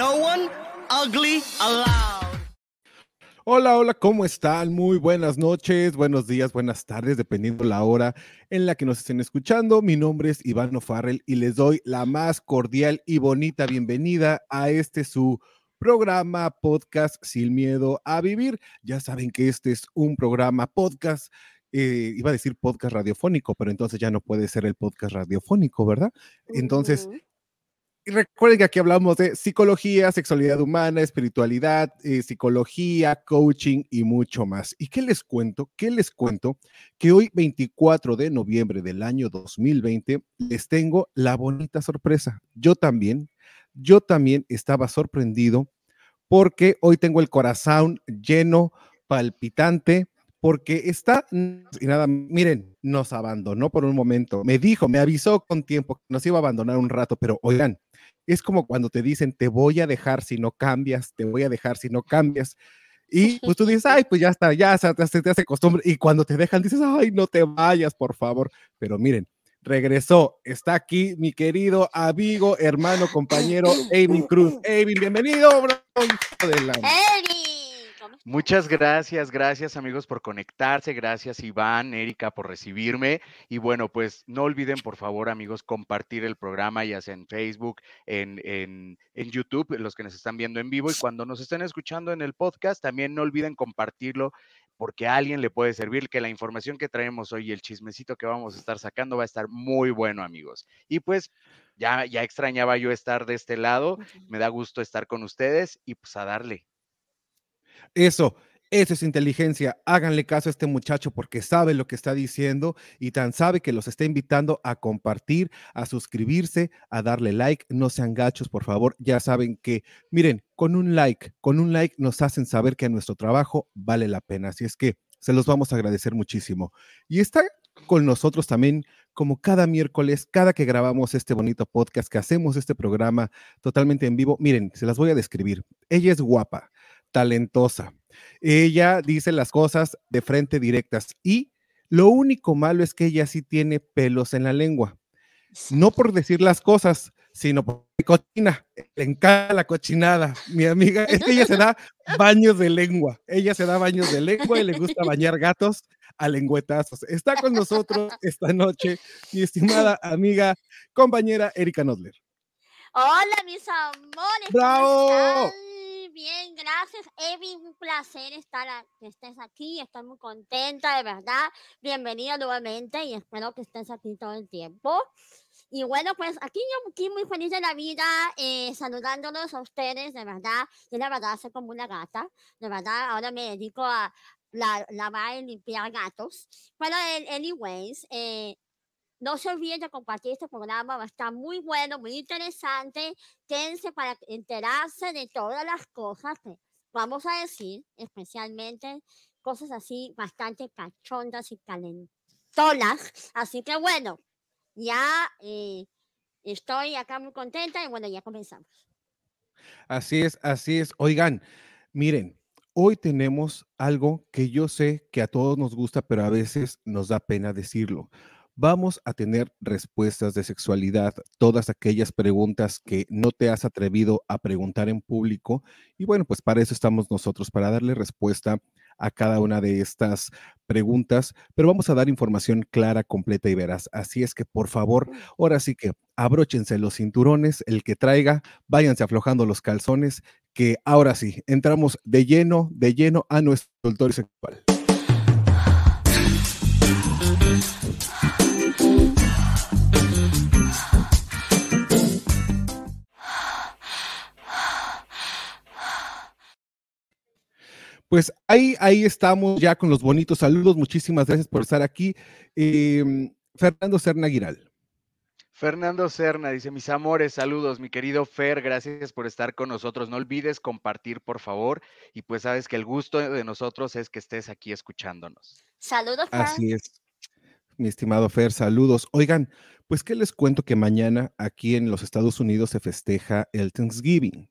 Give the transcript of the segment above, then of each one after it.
No one ugly allowed. Hola, hola, ¿cómo están? Muy buenas noches, buenos días, buenas tardes, dependiendo la hora en la que nos estén escuchando. Mi nombre es Iván O'Farrell y les doy la más cordial y bonita bienvenida a este su programa podcast Sin Miedo a Vivir. Ya saben que este es un programa podcast. eh, iba a decir podcast radiofónico, pero entonces ya no puede ser el podcast radiofónico, ¿verdad? Entonces, recuerden que aquí hablamos de psicología, sexualidad humana, espiritualidad, eh, psicología, coaching y mucho más. ¿Y qué les cuento? ¿Qué les cuento? Que hoy, 24 de noviembre del año 2020, les tengo la bonita sorpresa. Yo también, yo también estaba sorprendido porque hoy tengo el corazón lleno, palpitante, porque está, y nada, miren, nos abandonó por un momento. Me dijo, me avisó con tiempo que nos iba a abandonar un rato, pero oigan, es como cuando te dicen, te voy a dejar si no cambias, te voy a dejar si no cambias. Y pues tú dices, ay, pues ya está, ya se te, hace costumbre. Y cuando te dejan, dices, ay, no te vayas, por favor. Pero miren, regresó, está aquí mi querido amigo, hermano, compañero, Avin Cruz. Avin, bienvenido, bro. de. Muchas gracias, gracias amigos por conectarse, gracias Iván, Erika por recibirme y bueno, pues no olviden por favor amigos compartir el programa ya sea en Facebook, en, en, en YouTube, los que nos están viendo en vivo y cuando nos estén escuchando en el podcast también no olviden compartirlo porque a alguien le puede servir que la información que traemos hoy y el chismecito que vamos a estar sacando va a estar muy bueno amigos. Y pues ya, ya extrañaba yo estar de este lado, me da gusto estar con ustedes y pues a darle. Eso, eso es inteligencia. Háganle caso a este muchacho porque sabe lo que está diciendo y tan sabe que los está invitando a compartir, a suscribirse, a darle like. No sean gachos, por favor. Ya saben que, miren, con un like, con un like nos hacen saber que nuestro trabajo vale la pena. Así es que se los vamos a agradecer muchísimo. Y está con nosotros también, como cada miércoles, cada que grabamos este bonito podcast, que hacemos este programa totalmente en vivo. Miren, se las voy a describir. Ella es guapa, talentosa. Ella dice las cosas de frente directas y lo único malo es que ella sí tiene pelos en la lengua. No por decir las cosas, sino por cochina. Le encanta la cochinada. Mi amiga, es que ella se da baños de lengua. Ella se da baños de lengua y le gusta bañar gatos a lengüetazos. Está con nosotros esta noche mi estimada amiga, compañera Erika Nodler. Hola, mis amores. ¿cómo ¡Bravo! Bien, gracias, Evi. Un placer estar a- que estés aquí. Estoy muy contenta, de verdad. Bienvenida nuevamente y espero que estés aquí todo el tiempo. Y bueno, pues aquí yo aquí muy feliz de la vida, eh, saludándolos a ustedes, de verdad. Yo la verdad soy como una gata, de verdad. Ahora me dedico a la- lavar y limpiar gatos. Bueno, en- anyways, eh, no se olviden de compartir este programa, va a estar muy bueno, muy interesante. Quédense para enterarse de todas las cosas que vamos a decir, especialmente cosas así bastante cachondas y calentonas. Así que bueno, ya eh, estoy acá muy contenta y bueno, ya comenzamos. Así es, así es. Oigan, miren, hoy tenemos algo que yo sé que a todos nos gusta, pero a veces nos da pena decirlo. Vamos a tener respuestas de sexualidad, todas aquellas preguntas que no te has atrevido a preguntar en público. Y bueno, pues para eso estamos nosotros, para darle respuesta a cada una de estas preguntas, pero vamos a dar información clara, completa y veraz. Así es que, por favor, ahora sí que abróchense los cinturones, el que traiga, váyanse aflojando los calzones, que ahora sí, entramos de lleno, de lleno a nuestro consultorio sexual. Pues ahí, ahí estamos ya con los bonitos saludos. Muchísimas gracias por estar aquí. Em, Fernando Serna Giral. Fernando Serna dice, mis amores, saludos, mi querido Fer, gracias por estar con nosotros. No olvides compartir, por favor. Y pues sabes que el gusto de nosotros es que estés aquí escuchándonos. Saludos, Fer. Así es, mi estimado Fer, saludos. Oigan, pues que les cuento que mañana aquí en los Estados Unidos se festeja el Thanksgiving.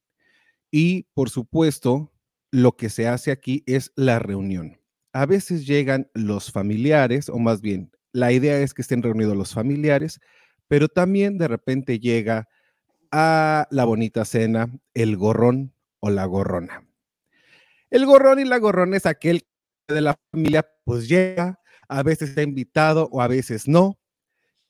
Y por supuesto, lo que se hace aquí es la reunión. A veces llegan los familiares, o más bien, la idea es que estén reunidos los familiares, pero también de repente llega a la bonita cena el gorrón o la gorrona. El gorrón y la gorrona es aquel de la familia, pues llega, a veces está invitado o a veces no,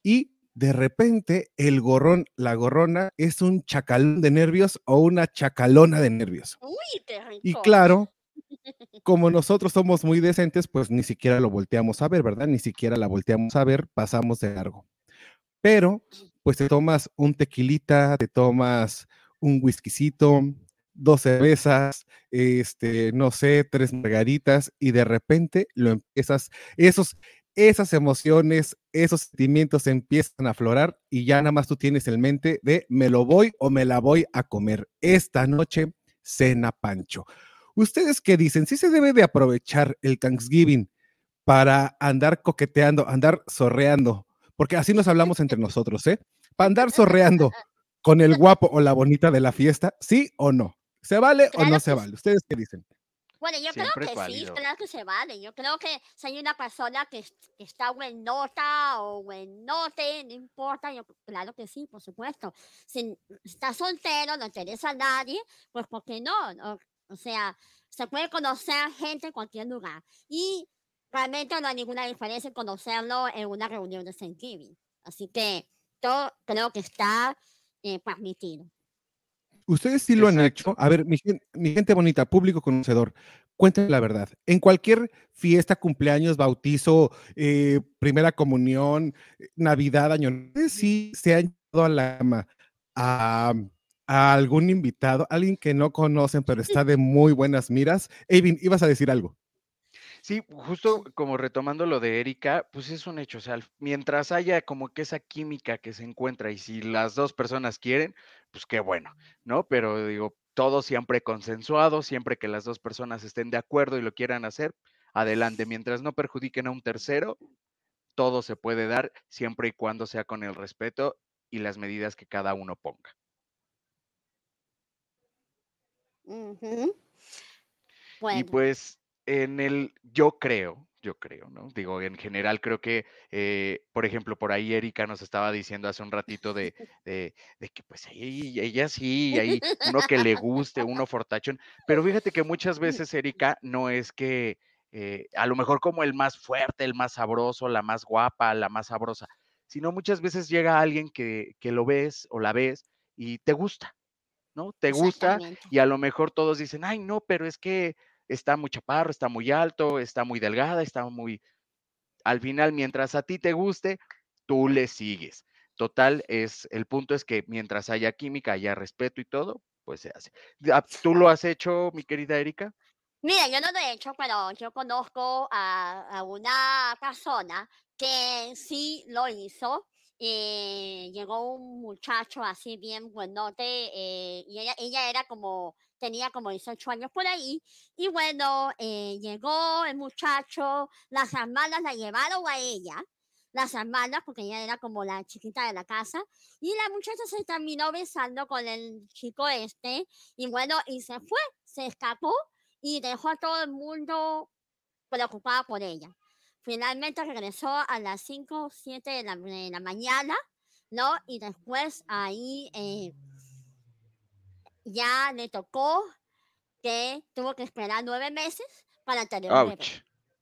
y de repente el gorrón, la gorrona es un chacalón de nervios o una chacalona de nervios. Uy, Y claro, como nosotros somos muy decentes, pues ni siquiera lo volteamos a ver, ¿verdad? Ni siquiera la volteamos a ver, pasamos de largo. Pero, pues te tomas un tequilita, te tomas un whiskycito, dos cervezas, este, no sé, tres margaritas, y de repente lo empiezas, esos, esas emociones, esos sentimientos empiezan a aflorar y ya nada más tú tienes en mente de me lo voy o me la voy a comer. Esta noche, cena Pancho. ¿Ustedes qué dicen? ¿Sí se debe de aprovechar el Thanksgiving para andar coqueteando, andar sorreando? Porque así nos hablamos entre nosotros, ¿eh? Para andar sorreando con el guapo o la bonita de la fiesta, ¿sí o no? ¿Se vale o no se vale? ¿Ustedes qué dicen? Bueno, yo Siempre creo que sí, claro que se vale. Yo creo que si hay una persona que, es- que está buenota o buenote, no importa, yo, claro que sí, por supuesto. Si estás soltero, no interesa a nadie, pues ¿por qué no? O sea, se puede conocer gente en cualquier lugar. Y realmente no hay ninguna diferencia en conocerlo en una reunión de Thanksgiving. Así que yo creo que está eh, permitido. Ustedes sí lo han hecho. A ver, mi, mi gente bonita, público conocedor, cuéntenme la verdad. En cualquier fiesta, cumpleaños, bautizo, eh, primera comunión, Navidad, Año Nuevo, ¿ustedes sí se han llevado a la cama a, a algún invitado, alguien que no conocen, pero está de muy buenas miras. Evin, ibas a decir algo. Sí, justo como retomando lo de Erika, pues es un hecho, o sea, mientras haya como que esa química que se encuentra y si las dos personas quieren, pues qué bueno, ¿no? Pero digo, todo siempre consensuado, siempre que las dos personas estén de acuerdo y lo quieran hacer, adelante, mientras no perjudiquen a un tercero, todo se puede dar siempre y cuando sea con el respeto y las medidas que cada uno ponga. Y Bueno. pues en el, yo creo, yo creo, ¿no? Digo, en general creo que, eh, por ejemplo, por ahí Erika nos estaba diciendo hace un ratito de, de, de que pues ella, ella sí, hay uno que le guste, uno fortachón, pero fíjate que muchas veces Erika no es que eh, a lo mejor como el más fuerte, el más sabroso, la más guapa, la más sabrosa, sino muchas veces llega alguien que, que lo ves o la ves y te gusta, ¿no? Te gusta y a lo mejor todos dicen, ay, no, pero es que está muy chaparro, está muy alto, está muy delgada, está muy... Al final, mientras a ti te guste, tú le sigues. Total, es, el punto es que mientras haya química, haya respeto y todo, pues se hace. Ah, ¿Tú lo has hecho, mi querida Erika? Mira, yo no lo he hecho, pero yo conozco a, a una persona que sí lo hizo. eh, llegó un muchacho así bien buenote eh, y ella, ella era como, tenía como 18 años por ahí. Y bueno, eh, llegó el muchacho, las hermanas la llevaron a ella, las hermanas, porque ella era como la chiquita de la casa, y la muchacha se terminó besando con el chico este, y bueno, y se fue, se escapó y dejó a todo el mundo preocupado por ella. Finalmente regresó a las 5 o 7 de la, de la mañana, ¿no? Y después ahí eh, ya le tocó que tuvo que esperar nueve meses para tener un bebé.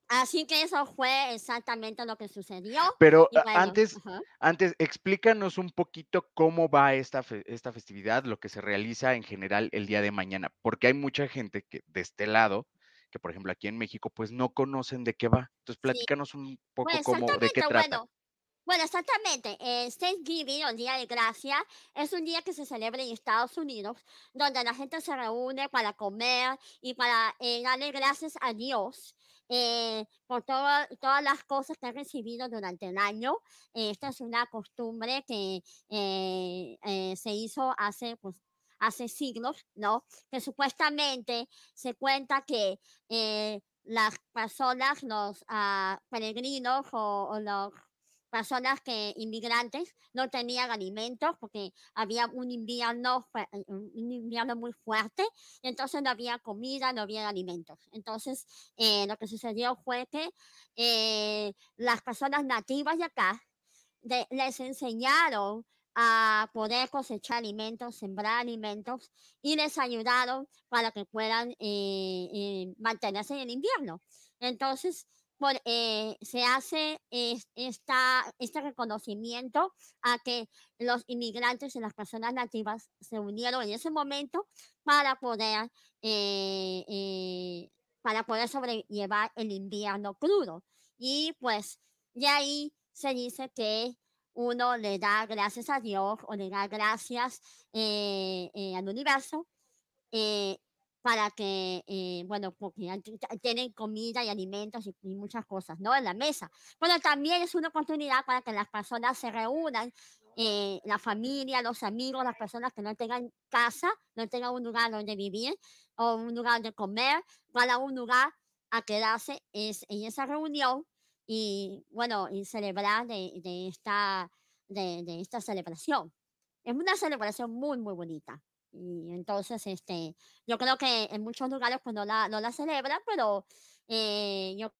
Así que eso fue exactamente lo que sucedió. Pero bueno, antes, antes, explícanos un poquito cómo va esta, fe- esta festividad, lo que se realiza en general el día de mañana, porque hay mucha gente que de este lado, que por ejemplo aquí en México, pues no conocen de qué va. Entonces, platícanos un poco Pues cómo, de qué trata. bueno. Bueno, exactamente. Eh, Thanksgiving, o Día de Gracia, es un día que se celebra en Estados Unidos, donde la gente se reúne para comer y para eh, darle gracias a Dios eh, por todo- todas las cosas que ha recibido durante el año. Eh, esta es una costumbre que se hizo hace, pues, hace siglos, ¿no? Que supuestamente se cuenta que las personas, los ah, peregrinos o, o las personas que inmigrantes no tenían alimentos porque había un invierno, eh, un invierno muy fuerte, entonces no había comida, no había alimentos. Entonces, eh, lo que sucedió fue que eh, las personas nativas de acá de- les enseñaron a poder cosechar alimentos, sembrar alimentos y les ayudaron para que puedan eh, eh, mantenerse en el invierno. Entonces, por, eh, se hace es- esta, este reconocimiento a que los inmigrantes y las personas nativas se unieron en ese momento para poder, eh, eh, para poder sobrellevar el invierno crudo. Y pues de ahí se dice que uno le da gracias a Dios o le da gracias eh, eh, al universo para que, eh, bueno, porque tienen comida y alimentos y, y muchas cosas, ¿no? En la mesa. Bueno, también es una oportunidad para que las personas se reúnan, eh, la familia, los amigos, las personas que no tengan casa, no tengan un lugar donde vivir o un lugar donde comer, van a un lugar a quedarse es, en esa reunión y, bueno, y celebrar de, de esta, de, de esta celebración. Es una celebración muy, muy bonita. Y entonces, este, yo creo que en muchos lugares pues no la, no la celebran, pero eh, yo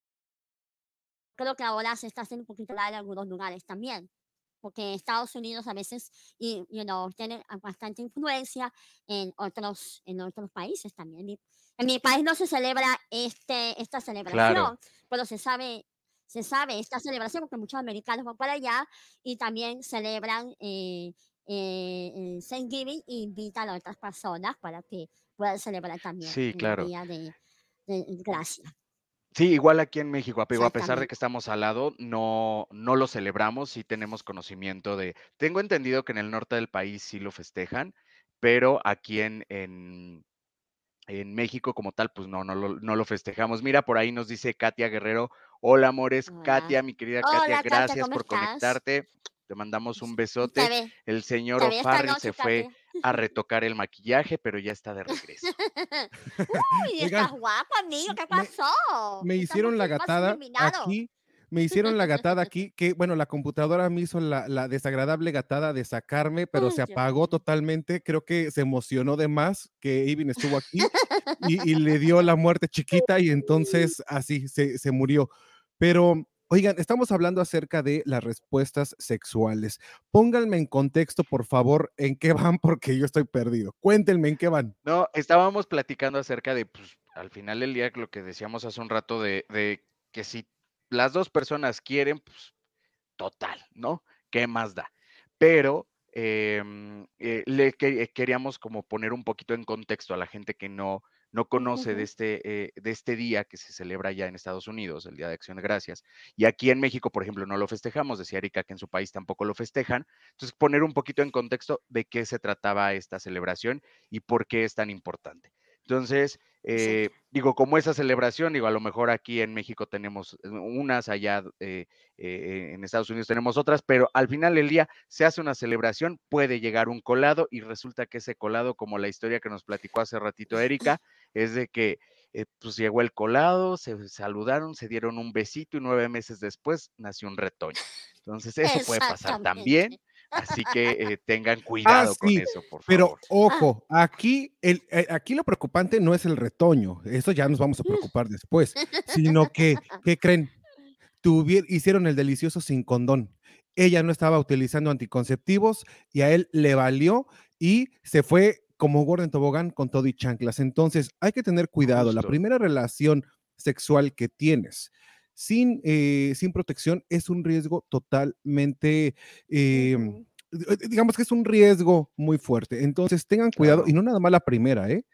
creo que ahora se está haciendo un poquito la en algunos lugares también, porque Estados Unidos a veces y, you know, tiene bastante influencia en otros, en otros países también. En mi país no se celebra este, esta celebración, pero se sabe, se sabe esta celebración porque muchos americanos van para allá y también celebran eh, eh, Thanksgiving invitan a otras personas para que puedan celebrar también Sí, el. Día de, de Gracia. Sí, igual aquí en México, apego, a pesar de que estamos al lado, no, no lo celebramos, sí tenemos conocimiento de, tengo entendido que en el norte del país sí lo festejan, pero aquí en, en, en México como tal, pues no, no lo, no lo festejamos. Mira, por ahí nos dice Katia Guerrero, hola amores, Hola. Katia, mi querida Katia, Hola, Katia, gracias ¿cómo por estás? conectarte, te mandamos un Te besote. El señor O'Farrell se fue a retocar el maquillaje, pero ya está de regreso. Uy, Oigan, estás guapo, amigo, ¿qué pasó? me hicieron la gatada aquí, me hicieron la gatada aquí, que bueno, la computadora me hizo la, la desagradable gatada de sacarme, pero se apagó totalmente, creo que se emocionó de más que Ivin estuvo aquí y, y le dio la muerte chiquita y entonces así se, se murió. Pero, oigan, estamos hablando acerca de las respuestas sexuales. Pónganme en contexto, por favor, en qué van, porque yo estoy perdido. Cuéntenme en qué van. No, estábamos platicando acerca de, pues, al final del día, lo que decíamos hace un rato de, de que si las dos personas quieren, pues, total, ¿no? ¿Qué más da? Pero em, eh, le eh, queríamos como poner un poquito en contexto a la gente que no, no conoce de este, eh, de este día que se celebra ya en Estados Unidos, el Día de Acción de Gracias. Y aquí en México, por ejemplo, no lo festejamos, decía Erika que en su país tampoco lo festejan. Entonces, poner un poquito en contexto de qué se trataba esta celebración y por qué es tan importante. Entonces, eh, digo, como esa celebración, digo, a lo mejor aquí en México tenemos eh, unas, allá eh, eh, en Estados Unidos tenemos otras, pero al final del día se hace una celebración, puede llegar un colado y resulta que ese colado, como la historia que nos platicó hace ratito Erika, es de que eh, pues llegó el colado, se saludaron, se dieron un besito y nueve meses después nació un retoño. Entonces, eso puede pasar también. Así que eh, tengan Ah, cuidado con eso, por pero favor. Ah, ojo, aquí, el, eh, aquí lo preocupante no es el retoño, eso ya nos vamos a preocupar después, sino que, ¿qué creen? Tuvier- hicieron el delicioso sin condón. Ella no estaba utilizando anticonceptivos y a él le valió y se fue como gordo en tobogán con todo y chanclas. Entonces, hay que tener cuidado. La primera relación sexual que tienes sin, eh, sin protección es un riesgo totalmente, em, digamos que es un riesgo muy fuerte. Entonces tengan cuidado y no nada más la primera, ¿eh?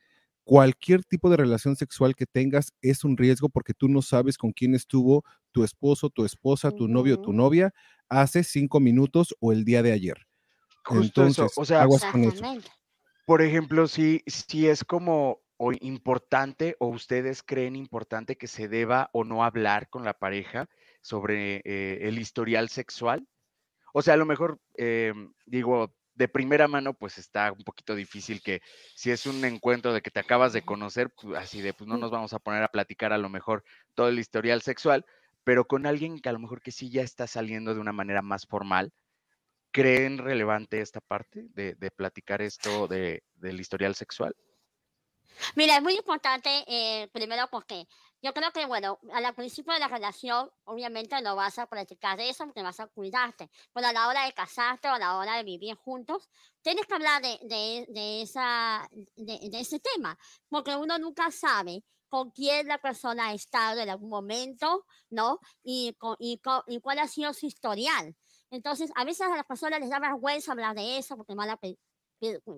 Cualquier tipo de relación sexual que tengas es un riesgo porque tú no sabes con quién estuvo tu esposo, tu esposa, tu novio, tu novia hace cinco minutos o el día de ayer. Entonces, o sea, Por ejemplo, si, si es como o importante o ustedes creen importante que se deba o no hablar con la pareja sobre eh, el historial sexual? O sea, a lo mejor, em, digo, de primera mano, pues está un poquito difícil que si es un encuentro de que te acabas de conocer, pues, así de, pues no nos vamos a poner a platicar a lo mejor todo el historial sexual, pero con alguien que a lo mejor que sí ya está saliendo de una manera más formal, ¿creen relevante esta parte de, platicar esto de, del historial sexual? Mira, es muy importante, eh, primero porque yo creo que, bueno, al principio de la relación, obviamente no vas a practicar eso porque vas a cuidarte, pero a la hora de casarte o a la hora de vivir juntos, tienes que hablar de, de, de esa, de, de, ese tema, porque uno nunca sabe con quién la persona ha estado en algún momento, ¿no? Y, con, y, y cuál ha sido su historial. Entonces, a veces a las personas les da vergüenza hablar de eso porque no la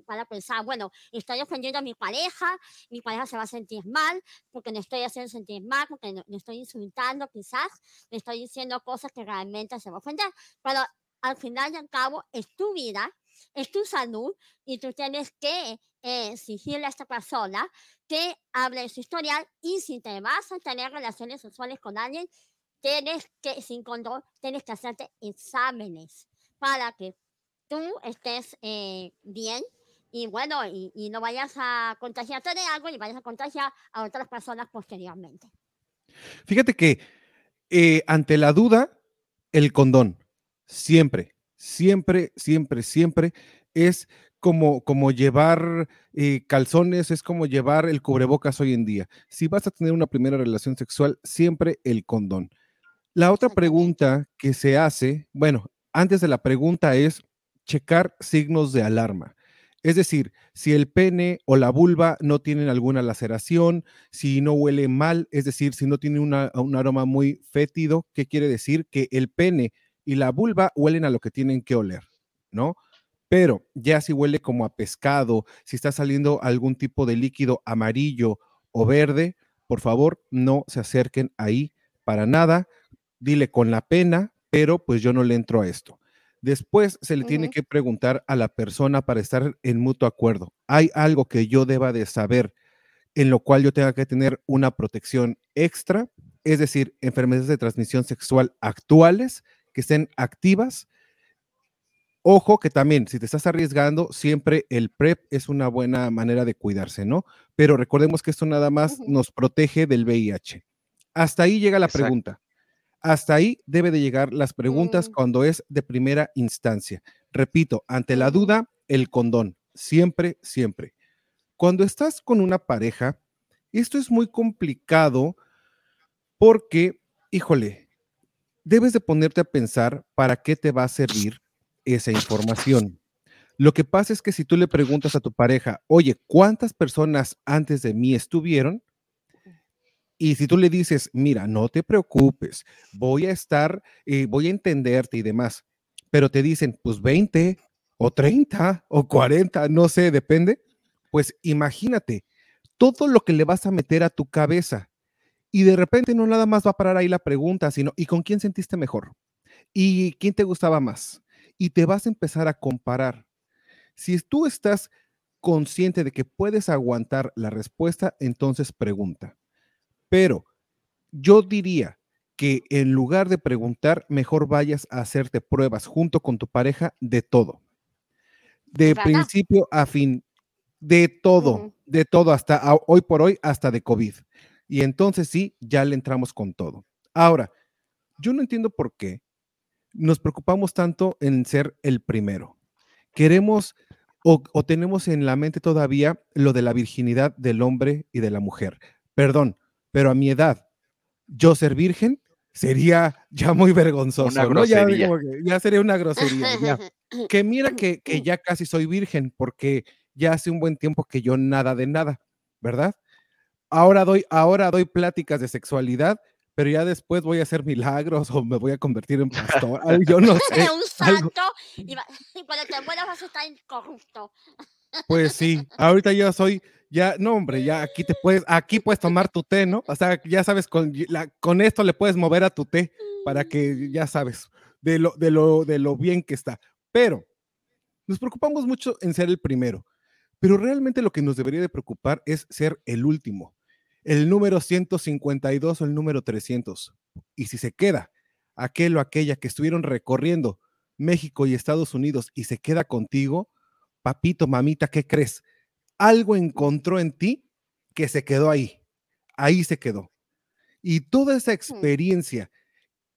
para pensar, bueno, estoy ofendiendo a mi pareja, mi pareja se va a sentir mal porque me estoy haciendo sentir mal, porque me estoy insultando quizás, le estoy diciendo cosas que realmente se va a ofender, pero al final y al cabo es tu vida, es tu salud y tú tienes que eh, exigirle a esta persona que hable de su historial y si te vas a tener relaciones sexuales con alguien, tienes que, sin control, tienes que hacerte exámenes para que tú estés eh, bien y bueno, y, no vayas a contagiarte de algo y vayas a contagiar a otras personas posteriormente. Fíjate que eh, ante la duda, el condón, siempre, siempre, siempre, siempre es como, como llevar eh, calzones, es como llevar el cubrebocas hoy en día. Si vas a tener una primera relación sexual, siempre el condón. La otra pregunta que se hace, bueno, antes de la pregunta es, checar signos de alarma. Es decir, si el pene o la vulva no tienen alguna laceración, si no huele mal, es decir, si no tiene un aroma muy fétido, ¿qué quiere decir? Que el pene y la vulva huelen a lo que tienen que oler, ¿no? Pero ya si huele como a pescado, si está saliendo algún tipo de líquido amarillo o verde, por favor, no se acerquen ahí para nada. Dile con la pena, pero pues yo no le entro a esto. Después se le tiene que preguntar a la persona para estar en mutuo acuerdo. ¿Hay algo que yo deba de saber en lo cual yo tenga que tener una protección extra? Es decir, enfermedades de transmisión sexual actuales que estén activas. Ojo que también, si te estás arriesgando, siempre el PrEP es una buena manera de cuidarse, ¿no? Pero recordemos que esto nada más nos protege del VIH. Hasta ahí llega la pregunta. Hasta ahí debe de llegar las preguntas mm. cuando es de primera instancia. Repito, ante la duda, el condón. Siempre, siempre. Cuando estás con una pareja, esto es muy complicado porque, híjole, debes de ponerte a pensar para qué te va a servir esa información. Lo que pasa es que si tú le preguntas a tu pareja, oye, ¿cuántas personas antes de mí estuvieron? Y si tú le dices, mira, no te preocupes, voy a estar, eh, voy a entenderte y demás, pero te dicen, pues 20 o 30 o 40, no sé, depende, pues imagínate todo lo que le vas a meter a tu cabeza. Y de repente no nada más va a parar ahí la pregunta, sino, ¿y con quién sentiste mejor? ¿Y quién te gustaba más? Y te vas a empezar a comparar. Si tú estás consciente de que puedes aguantar la respuesta, entonces pregunta. Pero yo diría que en lugar de preguntar, mejor vayas a hacerte pruebas junto con tu pareja de todo. De principio a fin, de todo, de todo, hasta hoy por hoy, hasta de COVID. Y entonces sí, ya le entramos con todo. Ahora, yo no entiendo por qué nos preocupamos tanto en ser el primero. Queremos o, o tenemos en la mente todavía lo de la virginidad del hombre y de la mujer. Perdón, pero a mi edad, yo ser virgen sería ya muy vergonzoso. Ya, sería una grosería. Que mira que, que ya casi soy virgen porque ya hace un buen tiempo que yo nada de nada, ¿verdad? ahora doy, ahora doy pláticas de sexualidad, pero ya después voy a hacer milagros o me voy a convertir en pastor. yo no sé. un santo y, cuando te mueras vas a estar incorrupto. Pues sí, ahorita yo soy, ya, no hombre, ya aquí te puedes, aquí puedes tomar tu té, ¿no? O sea, ya sabes, con, la, con esto le puedes mover a tu té para que ya sabes de lo, de lo, de lo bien que está. Pero nos preocupamos mucho en ser el primero, pero realmente lo que nos debería de preocupar es ser el último, el número 152 o el número 300. Y si se queda aquel o aquella que estuvieron recorriendo México y Estados Unidos y se queda contigo, papito, mamita, ¿qué crees? Algo encontró en ti que se quedó ahí. Ahí se quedó. Y toda esa experiencia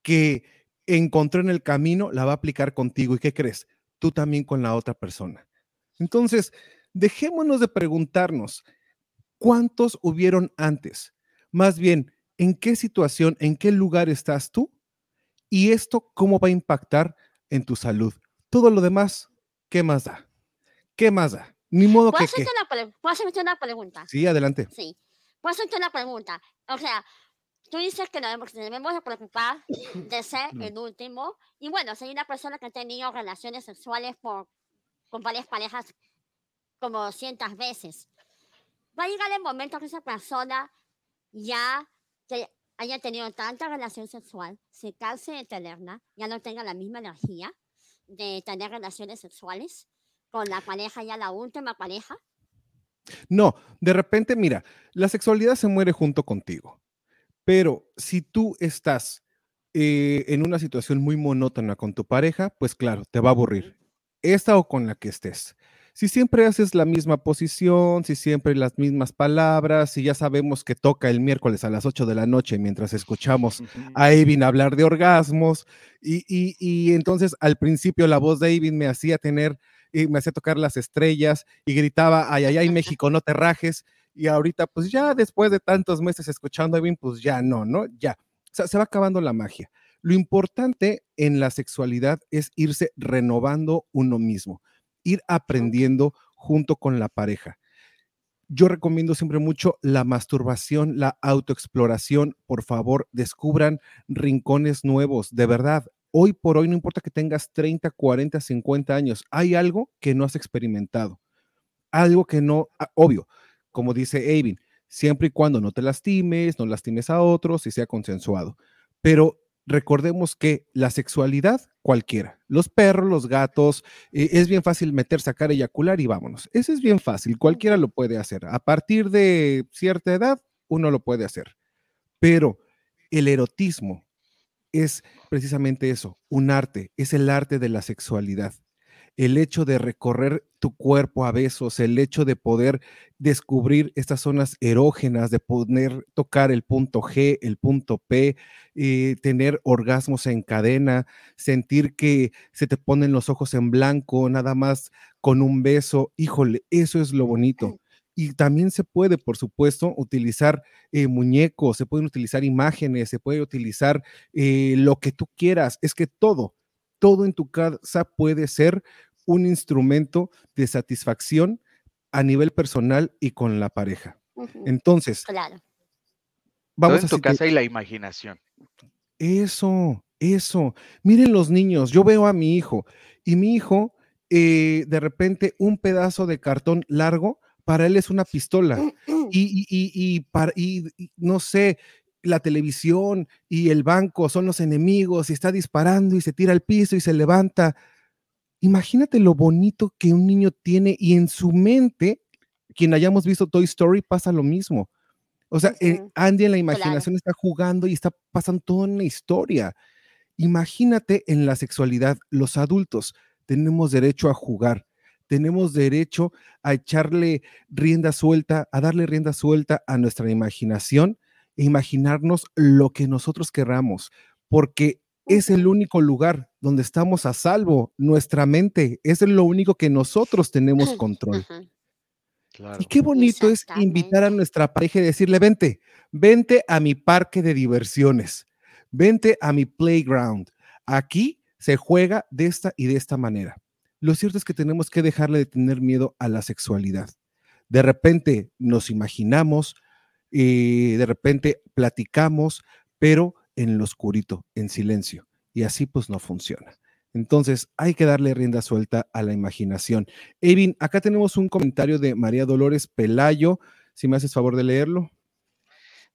que encontró en el camino la va a aplicar contigo. ¿Y qué crees? Tú también con la otra persona. Entonces, dejémonos de preguntarnos, ¿cuántos hubieron antes? Más bien, ¿en qué situación, en qué lugar estás tú? Y esto, ¿cómo va a impactar en tu salud? Todo lo demás, ¿qué más da? ¿Qué más da? Ni modo que... Hacerte una ¿Puedo hacerte una pregunta? Sí, adelante. Sí. Puedo hacerte una pregunta. O sea, tú dices que nos debemos, de preocupar de ser el último. Y bueno, hay una persona que ha tenido relaciones sexuales por, con varias parejas como cientos veces, va a llegar el momento que esa persona ya que haya tenido tanta relación sexual, se canse de tenerla, ya no tenga la misma energía de tener relaciones sexuales con la pareja, ya la última pareja? No, de repente, mira, la sexualidad se muere junto contigo, pero si tú estás eh, en una situación muy monótona con tu pareja, pues claro, te va a aburrir, esta o con la que estés. Si siempre haces la misma posición, si siempre las mismas palabras, si ya sabemos que toca el miércoles a las 8 de la noche mientras escuchamos a Evin hablar de orgasmos, y, y, y entonces al principio la voz de Evin me hacía tener y me hacía tocar las estrellas y gritaba, ay, ay, ay, México, no te rajes. Y ahorita, pues ya después de tantos meses escuchando a Evin, pues ya no, ¿no? Ya. O sea, se va acabando la magia. Lo importante en la sexualidad es irse renovando uno mismo, ir aprendiendo junto con la pareja. Yo recomiendo siempre mucho la masturbación, la autoexploración. Por favor, descubran rincones nuevos. De verdad, hoy por hoy, no importa que tengas 30, 40, 50 años, hay algo que no has experimentado, algo que no, ah, obvio, como dice Avin, siempre y cuando no te lastimes, no lastimes a otros y sea consensuado. Pero recordemos que la sexualidad, cualquiera, los perros, los gatos, eh, es bien fácil meter, sacar, eyacular y vámonos. Eso es bien fácil, cualquiera lo puede hacer. A partir de cierta edad, uno lo puede hacer. Pero el erotismo, es precisamente eso, un arte, es el arte de la sexualidad. El hecho de recorrer tu cuerpo a besos, el hecho de poder descubrir estas zonas erógenas, de poder tocar el punto G, el punto P, eh, tener orgasmos en cadena, sentir que se te ponen los ojos en blanco, nada más con un beso. Híjole, eso es lo bonito. Y también se puede, por supuesto, utilizar eh, muñecos, se pueden utilizar imágenes, se puede utilizar eh, lo que tú quieras. Es que todo, todo en tu casa puede ser un instrumento de satisfacción a nivel personal y con la pareja. Entonces, claro. vamos a tu casa y la imaginación. Eso, eso. Miren los niños, yo veo a mi hijo y mi hijo, eh, de repente, un pedazo de cartón largo para él es una pistola. Y, y, para, y, no sé, la televisión y el banco son los enemigos y está disparando y se tira al piso y se levanta. Imagínate lo bonito que un niño tiene y en su mente, quien hayamos visto Toy Story, pasa lo mismo. O sea, eh, Andy en la imaginación está jugando y está pasando toda una historia. Imagínate en la sexualidad, los adultos tenemos derecho a jugar, tenemos derecho a echarle rienda suelta, a darle rienda suelta a nuestra imaginación e imaginarnos lo que nosotros querramos, porque es el único lugar donde estamos a salvo, nuestra mente, es lo único que nosotros tenemos control. Y qué bonito es invitar a nuestra pareja y decirle, vente, vente a mi parque de diversiones, vente a mi playground. Aquí se juega de esta y de esta manera. Lo cierto es que tenemos que dejarle de tener miedo a la sexualidad. De repente nos imaginamos y de repente platicamos, pero en lo oscurito, en silencio. Y así pues no funciona. Entonces hay que darle rienda suelta a la imaginación. Evin, acá tenemos un comentario de María Dolores Pelayo. Si me haces favor de leerlo.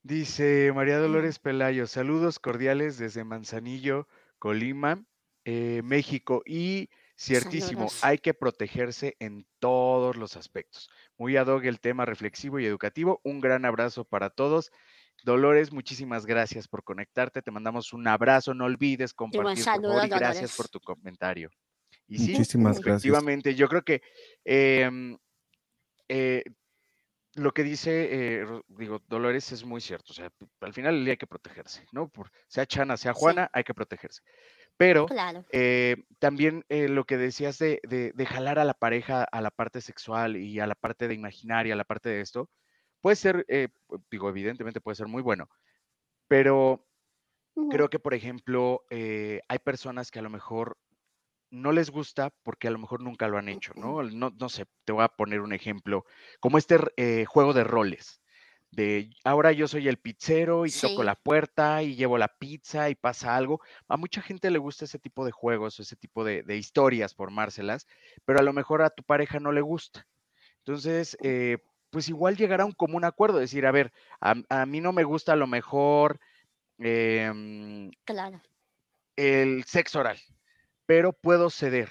Dice María Dolores Pelayo, saludos cordiales desde Manzanillo, Colima, eh, México. Y ciertísimo, Saludos. hay que protegerse en todos los aspectos. Muy ad hoc el tema reflexivo y educativo. Un gran abrazo para todos. Dolores, muchísimas gracias por conectarte. Te mandamos un abrazo. No olvides compartir, por saludo, favor, y gracias Dolores. por tu comentario. Y sí, Muchísimas gracias. efectivamente, yo creo que em, eh, lo que dice, eh, digo, Dolores es muy cierto. O sea, al final del día hay que protegerse, ¿no? Por, sea Chana, sea Sí. Juana, hay que protegerse. Pero Claro. eh, también eh, lo que decías de, de- de jalar a la pareja a la parte sexual y a la parte de imaginaria, a la parte de esto, puede ser, digo, evidentemente puede ser muy bueno, pero creo que, por ejemplo, hay personas que a lo mejor no les gusta porque a lo mejor nunca lo han hecho, ¿no? No, no sé, te voy a poner un ejemplo, como este eh, juego de roles, de ahora yo soy el pizzero y toco la puerta y llevo la pizza y pasa algo. A mucha gente le gusta ese tipo de juegos o ese tipo de, de historias, formárselas, pero a lo mejor a tu pareja no le gusta. Entonces, eh, pues igual llegar a un común acuerdo, decir, a ver, a, a mí no me gusta a lo mejor em, Claro. el sexo oral, pero puedo ceder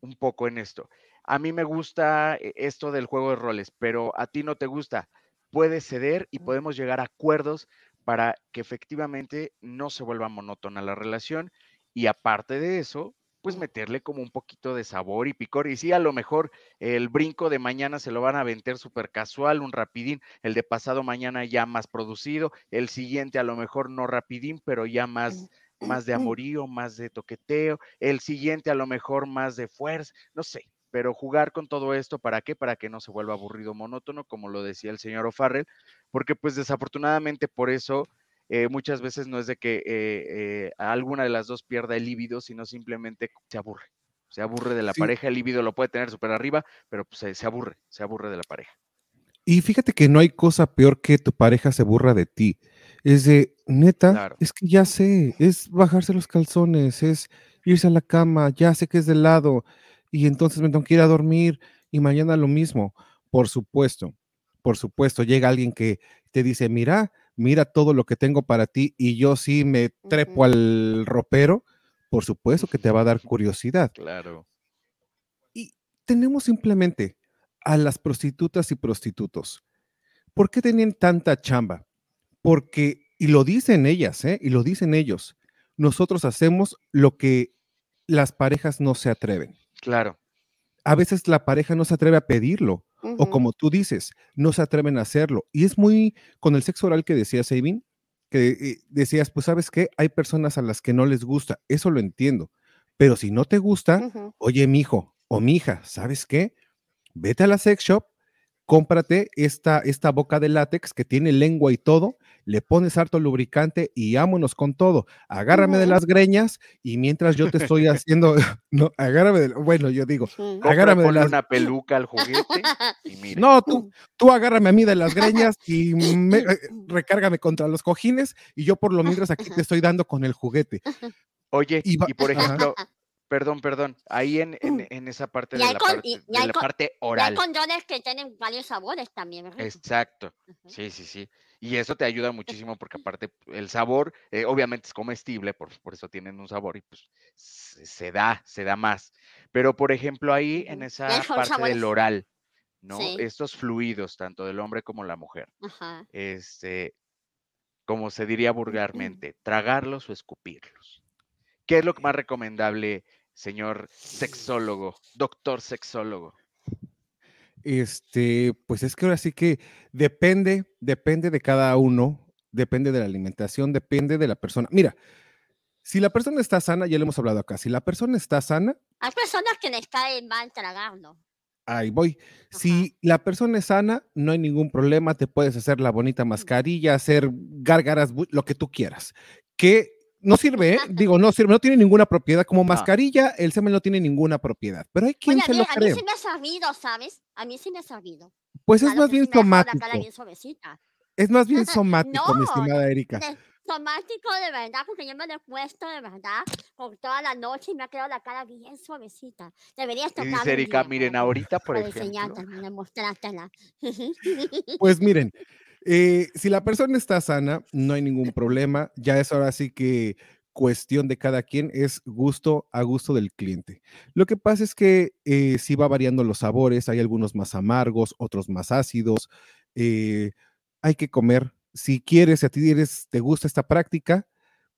un poco en esto. A mí me gusta eh, esto del juego de roles, pero a ti no te gusta. Puedes ceder y podemos llegar a acuerdos para que efectivamente no se vuelva monótona la relación y aparte de eso, pues meterle como un poquito de sabor y picor. Y sí, a lo mejor el brinco de mañana se lo van a vender súper casual, un rapidín, el de pasado mañana ya más producido, el siguiente a lo mejor no rapidín, pero ya más, más de amorío, más de toqueteo, el siguiente a lo mejor más de fuerza, no sé, pero jugar con todo esto, ¿para qué? Para que no se vuelva aburrido, monótono, como lo decía el señor O'Farrell, porque pues desafortunadamente por eso eh, muchas veces no es de que eh, eh, alguna de las dos pierda el líbido, sino simplemente se aburre. Se aburre de la Sí. pareja, el líbido lo puede tener súper arriba, pero pues, se, se aburre, se aburre de la pareja. Y fíjate que no hay cosa peor que tu pareja se burra de ti. Es de, neta, Claro. es que ya sé, es bajarse los calzones, es irse a la cama, ya sé que es de lado, y entonces me tengo que ir a dormir y mañana lo mismo. Por supuesto, por supuesto, llega alguien que te dice, mira, mira todo lo que tengo para ti, y yo sí me trepo al ropero, por supuesto que te va a dar curiosidad. Claro. Y tenemos simplemente a las prostitutas y prostitutos. ¿Por qué tienen tanta chamba? Porque, y lo dicen ellas, ¿eh? y lo dicen ellos, nosotros hacemos lo que las parejas no se atreven. Claro. A veces la pareja no se atreve a pedirlo, o como tú dices, no se atreven a hacerlo. Y es muy con el sexo oral que decías, Eivin, que eh, decías, pues sabes qué, hay personas a las que no les gusta, eso lo entiendo. Pero si no te gusta, oye, mijo o mija, ¿sabes qué? Vete a la sex shop, cómprate esta, esta boca de látex que tiene lengua y todo, le pones harto lubricante y vámonos con todo. Agárrame de las greñas y mientras yo te estoy haciendo, no, agárrame de, bueno, yo digo, agárrame de ponle las, una peluca al juguete y mira. no, tú, tú agárrame a mí de las greñas y me- eh, recárgame contra los cojines y yo por lo mientras aquí te estoy dando con el juguete. Oye, Y por Ajá. ejemplo, perdón, perdón, ahí en, en, en esa parte de la con- parte, y- y de la con- parte Y hay oral. condones que tienen varios sabores también, ¿verdad? Exacto. Sí, sí, sí. Y eso te ayuda muchísimo porque aparte el sabor, eh, obviamente es comestible, por, por eso tienen un sabor y pues se, se da, se da más. Pero por ejemplo ahí en esa parte del oral, ¿no? Sí. Estos fluidos, tanto del hombre como la mujer, Ajá. este, como se diría vulgarmente, tragarlos o escupirlos. ¿Qué es lo más recomendable, señor sexólogo, doctor sexólogo? Este, pues es que ahora sí que depende, depende de cada uno, depende de la alimentación, depende de la persona. Mira, si la persona está sana, ya lo hemos hablado acá, si la persona está sana, Hay personas que les cae mal tragarlo. ahí voy. Si la persona es sana, no hay ningún problema, te puedes hacer la bonita mascarilla, hacer gárgaras, lo que tú quieras. Que no sirve, ¿eh? digo, no sirve, no tiene ninguna propiedad. Como mascarilla, el semen no tiene ninguna propiedad. Pero hay quien Oye, a se mí, lo a mí cree. sí me ha servido, ¿sabes? A mí sí me ha servido. Pues es más sí bien la cara somático. bien. Es más bien somático, mi No, estimada Erika. de- somático de verdad, porque yo me lo he puesto de verdad por toda la noche y me ha quedado la cara bien suavecita. Deberías un Erika, miren, que- ahorita, por para ejemplo, enseñártela, demostrártela. Pues miren, eh, si la persona está sana, no hay ningún problema. Ya es ahora sí que cuestión de cada quien, es gusto a gusto del cliente. Lo que pasa es que eh, sí va variando los sabores, hay algunos más amargos, otros más ácidos. eh, hay que comer. Si quieres, si a ti eres, te gusta esta práctica,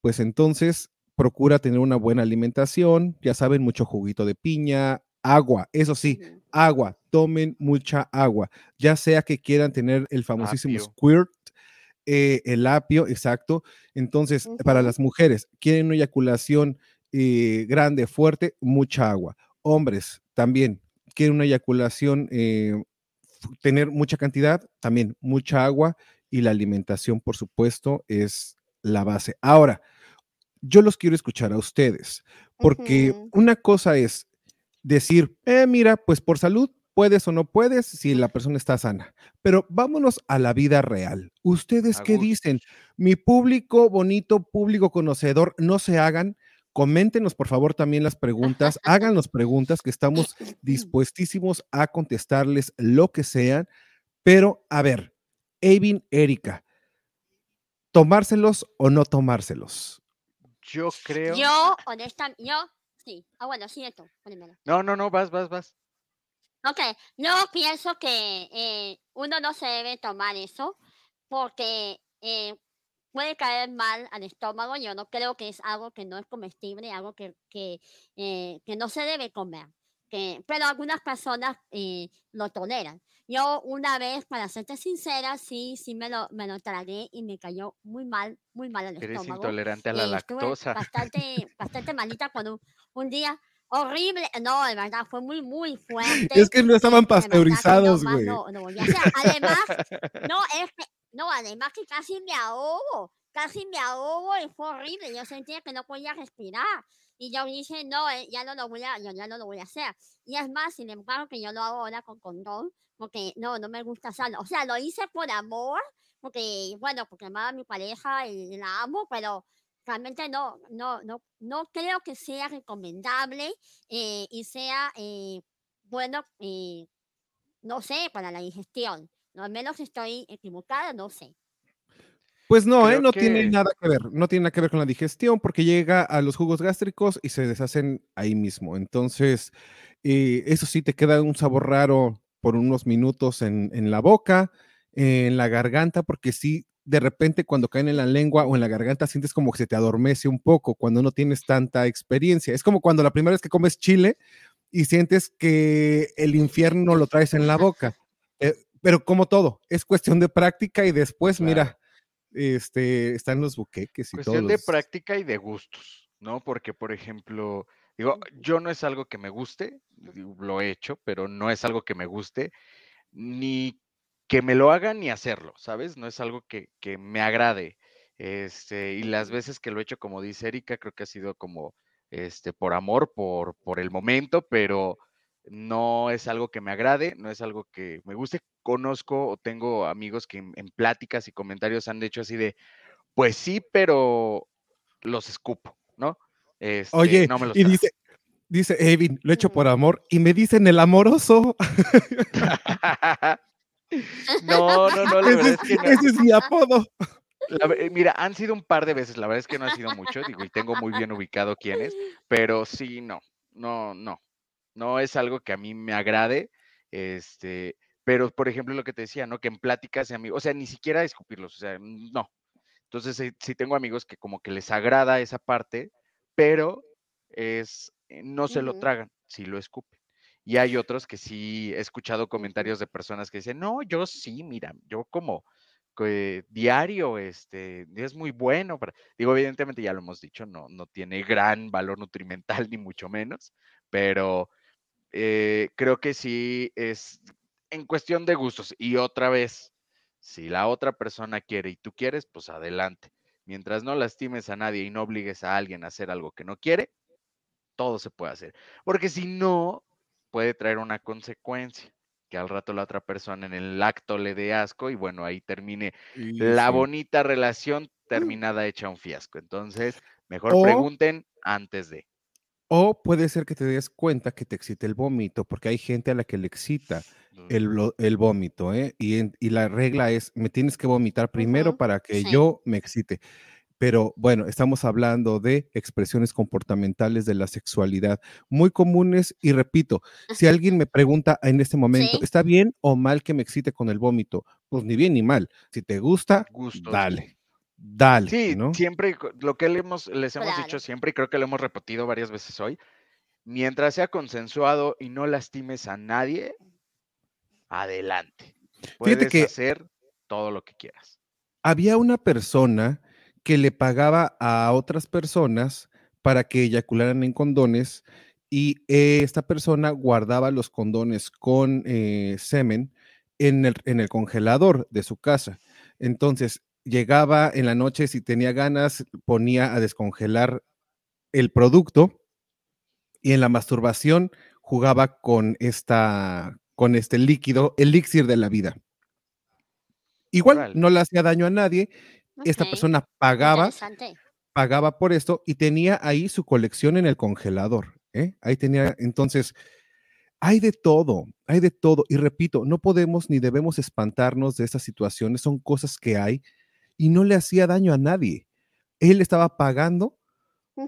pues entonces procura tener una buena alimentación. Ya saben, mucho juguito de piña, agua, eso sí, agua, tomen mucha agua, ya sea que quieran tener el famosísimo Apio. squirt, eh, el apio, exacto. Entonces, para las mujeres, quieren una eyaculación eh, grande, fuerte, mucha agua. Hombres, también, quieren una eyaculación, eh, tener mucha cantidad, también mucha agua y la alimentación, por supuesto, es la base. Ahora, yo los quiero escuchar a ustedes, porque una cosa es decir, eh, mira, pues por salud puedes o no puedes si la persona está sana. Pero vámonos a la vida real. ¿Ustedes qué dicen? Mi público bonito, público conocedor, no se hagan. Coméntenos, por favor, también las preguntas. Háganos preguntas que estamos dispuestísimos a contestarles lo que sean. Pero, a ver, Evin, Erika, ¿tomárselos o no tomárselos? Yo creo. Yo, honestamente, yo, sí. Ah, bueno, sí, esto. No, no, no, vas, vas, vas. Ok, yo pienso que eh, uno no se debe tomar eso porque eh, puede caer mal al estómago. Yo no creo que es algo que no es comestible, algo que, que, eh, que no se debe comer. Que, pero algunas personas eh, lo toleran. Yo una vez, para serte sincera, sí, sí me lo, me lo tragué y me cayó muy mal, muy mal al Eres estómago. intolerante a la Eh, lactosa. bastante, bastante malita cuando un, un día horrible, no, de verdad, fue muy, muy fuerte. Es que no estaban pasteurizados, güey. No, no volví a hacer. Además, no, es que, no, además que casi me ahogo, casi me ahogo y fue horrible. Yo sentía que no podía respirar. Y yo dije, no, eh, ya no lo voy a, yo ya no lo voy a hacer. Y es más, sin embargo, que yo lo hago ahora con condón, porque no, no me gusta hacerlo. O sea, lo hice por amor, porque, bueno, porque amaba a mi pareja y la amo, pero realmente no, no, no, no creo que sea recomendable eh, y sea eh, bueno, eh, no sé, para la digestión. No, al menos estoy equivocada, no sé. Pues no, ¿eh? No tiene nada que ver, no tiene nada que ver con la digestión porque llega a los jugos gástricos y se deshacen ahí mismo. Entonces, eh, eso sí, te queda un sabor raro por unos minutos en, en la boca, en la garganta, porque sí, de repente cuando caen en la lengua o en la garganta sientes como que se te adormece un poco cuando no tienes tanta experiencia. Es como cuando la primera vez que comes chile y sientes que el infierno lo traes en la boca. Eh, pero como todo, es cuestión de práctica y después, Claro. mira, este, están los buqueques y Cuestión todo. de práctica y de gustos, ¿no? Porque, por ejemplo, digo, yo no es algo que me guste, lo he hecho, pero no es algo que me guste, ni que me lo hagan ni hacerlo, ¿sabes? No es algo que, que me agrade. Este, y las veces que lo he hecho, como dice Erika, creo que ha sido como este, por amor, por, por el momento, pero no es algo que me agrade, no es algo que me guste. Conozco o tengo amigos que en, en pláticas y comentarios han dicho así de, pues sí, pero los escupo, ¿no? Este, Oye, no me los y dice, dice Evin, lo he hecho por amor, y me dicen el amoroso. no, no, no, la ese, verdad es, que no. ese es mi apodo. La eh, mira, han sido un par de veces, la verdad es que no ha sido mucho, digo, y tengo muy bien ubicado quién es, pero sí, no, no, no, no es algo que a mí me agrade, este, pero por ejemplo lo que te decía, ¿no? Que en pláticas y amigos, o sea, ni siquiera escupirlos, o sea, no. Entonces sí, sí tengo amigos que como que les agrada esa parte, pero es, eh, no se lo tragan, sí lo escupen. Y hay otros que sí he escuchado comentarios de personas que dicen, no, yo sí, mira, yo como diario, este, es muy bueno para, digo, evidentemente ya lo hemos dicho, no, no tiene gran valor nutrimental ni mucho menos, pero eh, creo que sí es en cuestión de gustos. Y otra vez, si la otra persona quiere y tú quieres, pues adelante. Mientras no lastimes a nadie y no obligues a alguien a hacer algo que no quiere, todo se puede hacer. Porque si no, puede traer una consecuencia, que al rato la otra persona en el acto le dé asco y bueno, ahí termine la bonita relación terminada hecha un fiasco. Entonces, mejor pregunten antes de. O puede ser que te des cuenta que te excite el vómito, porque hay gente a la que le excita el, el vómito, ¿eh? Y, y, la regla es, me tienes que vomitar primero para que yo me excite. Pero bueno, estamos hablando de expresiones comportamentales de la sexualidad muy comunes y repito, si alguien me pregunta en este momento, ¿está bien o mal que me excite con el vómito? Pues ni bien ni mal. Si te gusta, dale. Dale. Sí, siempre lo que le hemos, les hemos dicho siempre y creo que lo hemos repetido varias veces hoy, mientras sea consensuado y no lastimes a nadie, adelante. Puedes hacer todo lo que quieras. Había una persona que le pagaba a otras personas para que eyacularan en condones y esta persona guardaba los condones con eh, semen en el, en el congelador de su casa. Entonces, llegaba en la noche, si tenía ganas, ponía a descongelar el producto y en la masturbación jugaba con esta con este líquido, elixir de la vida. Igual no le hacía daño a nadie, esta persona pagaba pagaba por esto y tenía ahí su colección en el congelador, ¿eh? Ahí tenía entonces hay de todo, hay de todo y repito, no podemos ni debemos espantarnos de estas situaciones, son cosas que hay y no le hacía daño a nadie. Él estaba pagando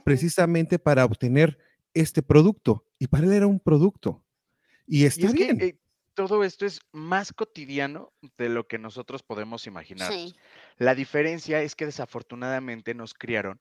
precisamente para obtener este producto y para él era un producto. Y está bien. Eh, todo esto es más cotidiano de lo que nosotros podemos imaginar. La diferencia es que desafortunadamente nos criaron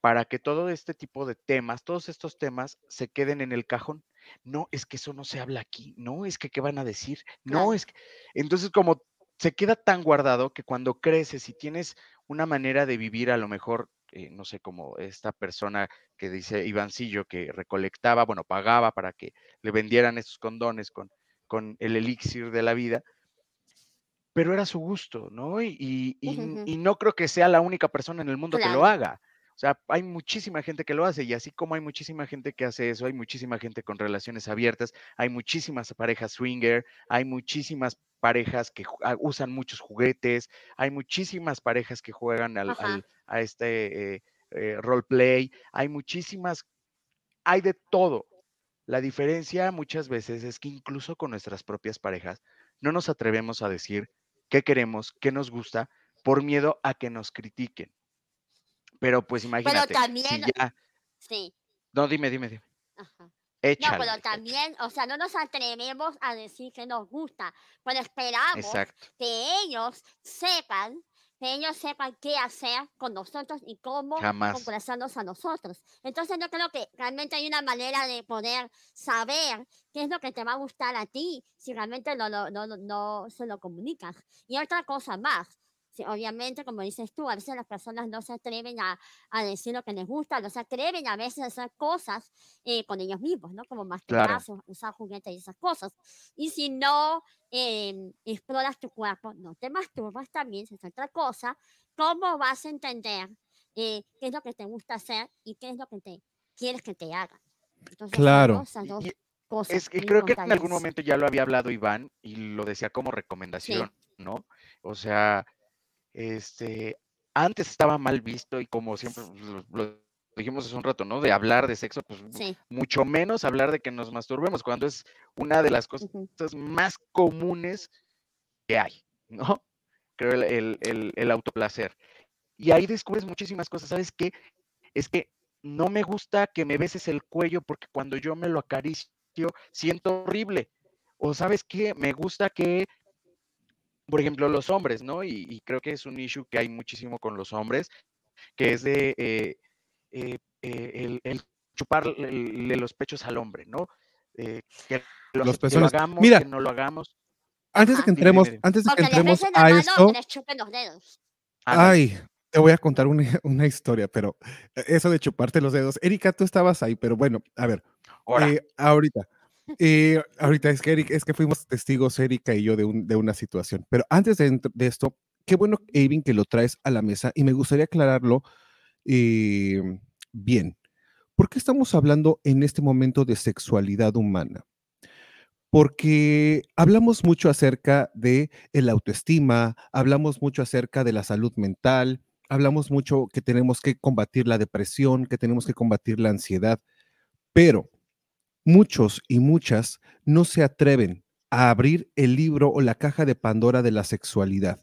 para que todo este tipo de temas, todos estos temas se queden en el cajón. No, es que eso no se habla aquí. No, es que qué van a decir. No, es que... Entonces, como se queda tan guardado que cuando creces y tienes una manera de vivir a lo mejor, eh, no sé, como esta persona que dice Ivancillo, que recolectaba, bueno, pagaba para que le vendieran esos condones con, con el elixir de la vida, pero era su gusto, ¿no? Y, y, no creo que sea la única persona en el mundo que lo haga. O sea, hay muchísima gente que lo hace y así como hay muchísima gente que hace eso, hay muchísima gente con relaciones abiertas, hay muchísimas parejas swinger, hay muchísimas parejas que ah, usan muchos juguetes, hay muchísimas parejas que juegan al, a este eh, eh, roleplay, hay muchísimas, hay de todo. La diferencia muchas veces es que incluso con nuestras propias parejas no nos atrevemos a decir qué queremos, qué nos gusta, por miedo a que nos critiquen. Pero pues imagínate. Pero también. Sí. No, dime, dime, dime. Ajá. No, pero también, o sea, no nos atrevemos a decir que nos gusta, pero esperamos que ellos sepan, que ellos sepan qué hacer con nosotros y cómo complacernos a nosotros. Entonces yo creo que realmente hay una manera de poder saber qué es lo que te va a gustar a ti si realmente no, no, no, no se lo comunicas. Y otra cosa más, obviamente, como dices tú, a veces las personas no se atreven a, a, decir lo que les gusta, no se atreven a veces a hacer cosas eh, con ellos mismos, ¿no? Como masturbar, usar juguetes y esas cosas. Y si no em, exploras tu cuerpo, no te masturbas también, es otra cosa, ¿cómo vas a entender eh, qué es lo que te gusta hacer y qué es lo que te quieres que te hagan? claro. es que creo que en algún momento ya lo había hablado Iván y lo decía como recomendación, ¿no? O sea, este, antes estaba mal visto y como siempre lo, dijimos hace un rato, ¿no? De hablar de sexo, pues mucho menos hablar de que nos masturbemos, cuando es una de las cosas más comunes que hay, ¿no? Creo el, el, el, autoplacer. Y ahí descubres muchísimas cosas. ¿Sabes qué? Es que no me gusta que me beses el cuello porque cuando yo me lo acaricio siento horrible. O sabes qué? Me gusta que por ejemplo, los hombres, ¿no? Y, creo que es un issue que hay muchísimo con los hombres, que es de eh, eh, eh, el, chuparle los pechos al hombre, ¿no? que, los que lo hagamos, Mira, que no lo hagamos. Antes de que entremos, antes de que entremos a esto. Ay, te voy a contar una, una, historia, pero eso de chuparte los dedos. Erika, tú estabas ahí, pero bueno, a ver, ahorita. Ahorita es que, Eric, es que fuimos testigos, Erika y yo, de, un, de una situación. Pero antes de, de, esto, qué bueno, Evin, que lo traes a la mesa y me gustaría aclararlo eh, bien. ¿Por qué estamos hablando en este momento de sexualidad humana? porque hablamos mucho acerca de el autoestima, hablamos mucho acerca de la salud mental, hablamos mucho que tenemos que combatir la depresión, que tenemos que combatir la ansiedad, pero muchos y muchas no se atreven a abrir el libro o la caja de Pandora de la sexualidad.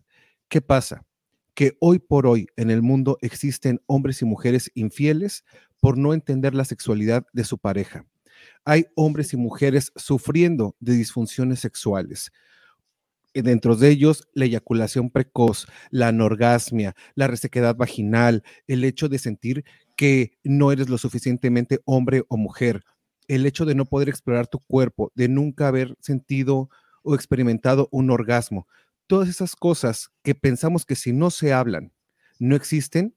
¿Qué pasa? Que hoy por hoy en el mundo existen hombres y mujeres infieles por no entender la sexualidad de su pareja hay hombres y mujeres sufriendo de disfunciones sexuales. Dentro de ellos, la eyaculación precoz, la anorgasmia, la resequedad vaginal, el hecho de sentir que no eres lo suficientemente hombre o mujer, el hecho de no poder explorar tu cuerpo, de nunca haber sentido o experimentado un orgasmo. Todas esas cosas que pensamos que si no se hablan, no existen,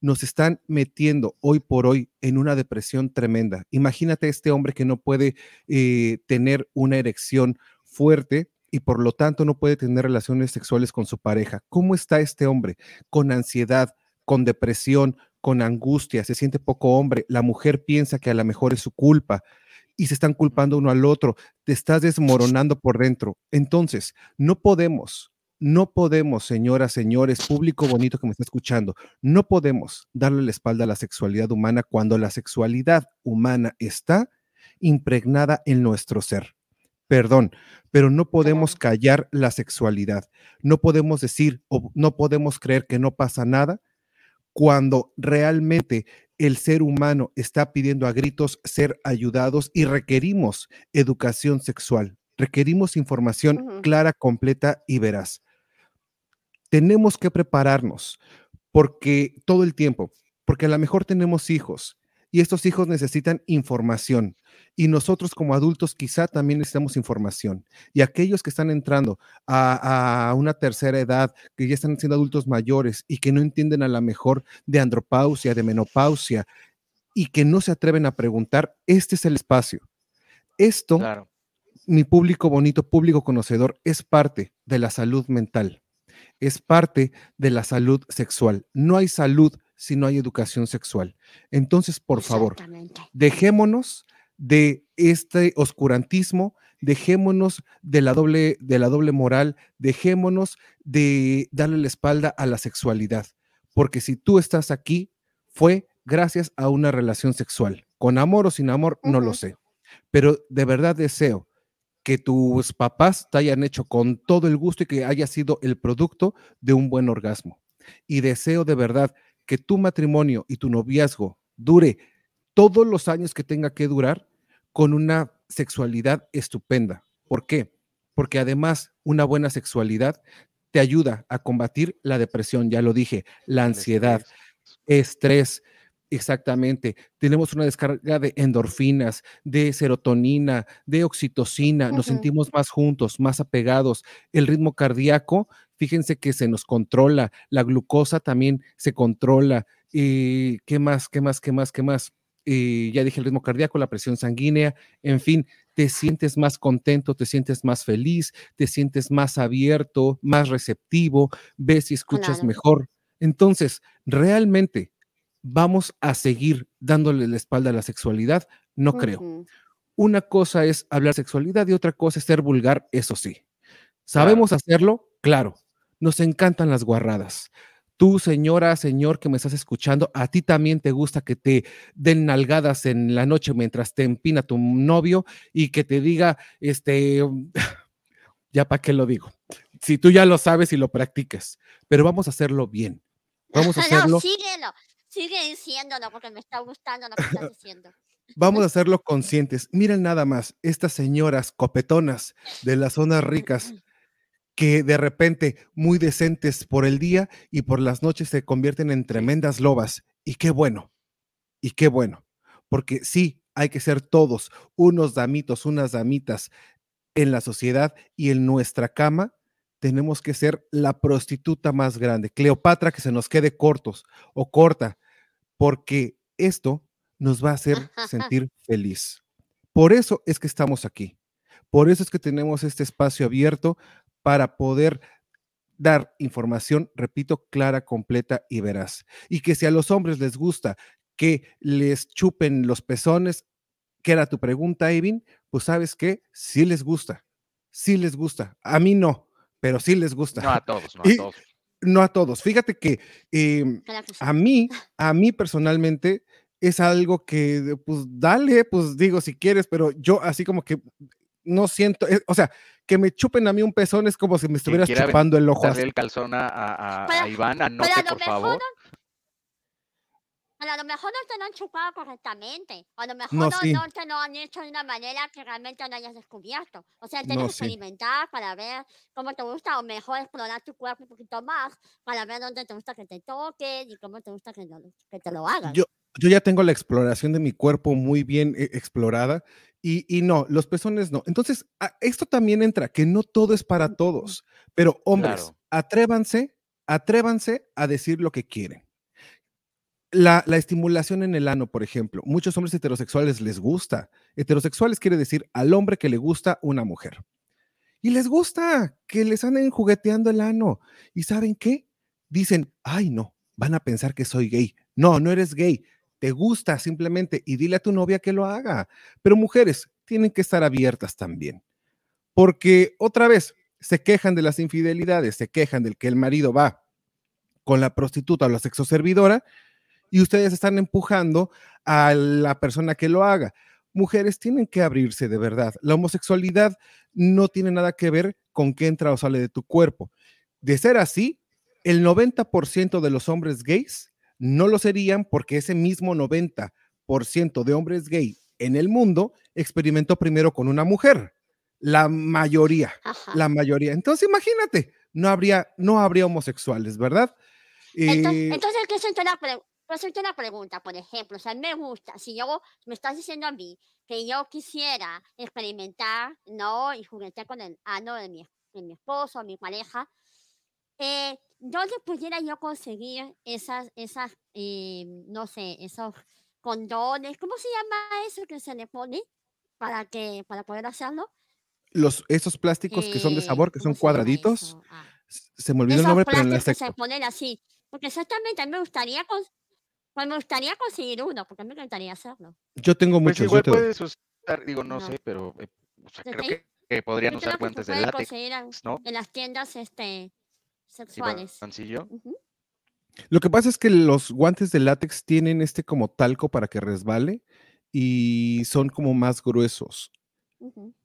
nos están metiendo hoy por hoy en una depresión tremenda. Imagínate este hombre que no puede eh, tener una erección fuerte y por lo tanto no puede tener relaciones sexuales con su pareja. ¿Cómo está este hombre? Con ansiedad, con depresión, con angustia, se siente poco hombre. La mujer piensa que a lo mejor es su culpa y se están culpando uno al otro. Te estás desmoronando por dentro. Entonces, no podemos no podemos, señoras, señores, público bonito que me está escuchando, no podemos darle la espalda a la sexualidad humana cuando la sexualidad humana está impregnada en nuestro ser. Perdón, pero no podemos callar la sexualidad. No podemos decir o no podemos creer que no pasa nada cuando realmente el ser humano está pidiendo a gritos ser ayudados y requerimos educación sexual. Requerimos información clara, completa y veraz tenemos que prepararnos porque todo el tiempo, porque a lo mejor tenemos hijos y estos hijos necesitan información y nosotros como adultos quizá también necesitamos información. Y aquellos que están entrando a, una tercera edad, que ya están siendo adultos mayores y que no entienden a lo mejor de andropausia, de menopausia y que no se atreven a preguntar, este es el espacio. Esto, mi público bonito, público conocedor, es parte de la salud mental es parte de la salud sexual. No hay salud si no hay educación sexual. Entonces, por favor, dejémonos de este oscurantismo, dejémonos de la doble de la doble moral, dejémonos de darle la espalda a la sexualidad, porque si tú estás aquí fue gracias a una relación sexual, con amor o sin amor, no lo sé. Pero de verdad deseo que tus papás te hayan hecho con todo el gusto y que haya sido el producto de un buen orgasmo. Y deseo de verdad que tu matrimonio y tu noviazgo dure todos los años que tenga que durar con una sexualidad estupenda. ¿Por qué? Porque además una buena sexualidad te ayuda a combatir la depresión, ya lo dije, la ansiedad, estrés Exactamente. Tenemos una descarga de endorfinas, de serotonina, de oxitocina. Nos sentimos más juntos, más apegados. El ritmo cardíaco, fíjense que se nos controla. La glucosa también se controla. y ¿Qué más? ¿Qué más? ¿Qué más? ¿Qué más? Y ya dije el ritmo cardíaco, la presión sanguínea, en fin, te sientes más contento, te sientes más feliz, te sientes más abierto, más receptivo, ves y escuchas mejor. Entonces, realmente vamos a seguir dándole la espalda a la sexualidad? No creo. Una cosa es hablar sexualidad y otra cosa es ser vulgar, eso sí. ¿Sabemos hacerlo? Claro. Nos encantan las guarradas. Tú, señora, señor que me estás escuchando, a ti también te gusta que te den nalgadas en la noche mientras te empina tu novio y que te diga, este, ya para qué lo digo. Si tú ya lo sabes y lo practicas, pero vamos a hacerlo bien. Vamos a hacerlo. No, síguelo, Sigue diciéndolo porque me está gustando lo que estás diciendo. Vamos a hacerlo conscientes. Miren nada más, estas señoras copetonas de las zonas ricas que de repente muy decentes por el día y por las noches se convierten en tremendas lobas. Y qué bueno, y qué bueno, porque sí, hay que ser todos unos damitos, unas damitas en la sociedad y en nuestra cama tenemos que ser la prostituta más grande. Cleopatra, que se nos quede cortos o corta, porque esto nos va a hacer sentir feliz. Por eso es que estamos aquí. Por eso es que tenemos este espacio abierto para poder dar información, repito, clara, completa y veraz. Y que si a los hombres les gusta que les chupen los pezones, que era tu pregunta, Evin, pues sabes que sí les gusta, sí les gusta. A mí no, pero sí les gusta. No a todos, no a Y- todos. No a todos. Fíjate que em, a mí, a mí personalmente es algo que, pues dale, pues digo si quieres, pero yo así como que no siento, eh, o sea, que me chupen a mí un pezón es como si me estuvieras chupando el ojo. Darle el calzón a, a- a- Iván, anote por mejor favor. Pero a lo mejor no te lo han chupado correctamente. O a lo mejor No, no, sí. no te lo han hecho de una manera que realmente no hayas descubierto. O sea, tienes No, que sí. experimentar para ver cómo te gusta, o mejor explorar tu cuerpo un poquito más para ver dónde te gusta que te toquen y cómo te gusta que, lo- que te lo hagan. Yo, yo ya tengo la exploración de mi cuerpo muy bien eh, explorada y, y no, los pezones no. Entonces, a- esto también entra, que no todo es para todos, pero hombres, Claro. atrévanse, atrévanse a decir lo que quieren. La, la estimulación en el ano, por ejemplo, muchos hombres heterosexuales les gusta. Heterosexuales quiere decir al hombre que le gusta una mujer. Y les gusta que les anden jugueteando el ano. ¿Y saben qué? Dicen, ay no, van a pensar que soy gay. No, no eres gay. Te gusta simplemente y dile a tu novia que lo haga. Pero mujeres tienen que estar abiertas también. Porque otra vez se quejan de las infidelidades, se quejan del que el marido va con la prostituta o la sexoservidora y ustedes están empujando a la persona que lo haga. Mujeres tienen que abrirse de verdad. La homosexualidad no tiene nada que ver con qué entra o sale de tu cuerpo. De ser así, el 90% de los hombres gays no lo serían porque ese mismo 90% de hombres gay en el mundo experimentó primero con una mujer. La mayoría, Ajá. la mayoría. Entonces, imagínate, no habría, no habría homosexuales, ¿verdad? Entonces, Eh, entonces ¿qué puedo hacerte una pregunta, por ejemplo, o sea, me gusta, si yo me estás diciendo a mí que yo quisiera experimentar, ¿no? Y juguetear con el ano de mi, de mi esposo, mi pareja, eh, ¿dónde pudiera yo conseguir esas, esas, eh, no sé, esos condones? ¿Cómo se llama eso que se le pone para que, para poder hacerlo? los, esos plásticos que son de Eh, sabor, que ¿cómo son cuadraditos? Ah. se me olvidó el Esos nombre, pero en que se ponen así. Porque exactamente, a mí me gustaría, cons- pues me gustaría conseguir uno, porque a mí me encantaría hacerlo. Yo tengo Pues muchos. yo igual te puedes usar, digo, no, No. sé, pero eh, o sea, creo que, que podrían Yo usar guantes de látex, ¿no? en las tiendas este, sexuales. Lo que pasa es que los guantes de látex tienen este como talco para que resbale y son como más gruesos.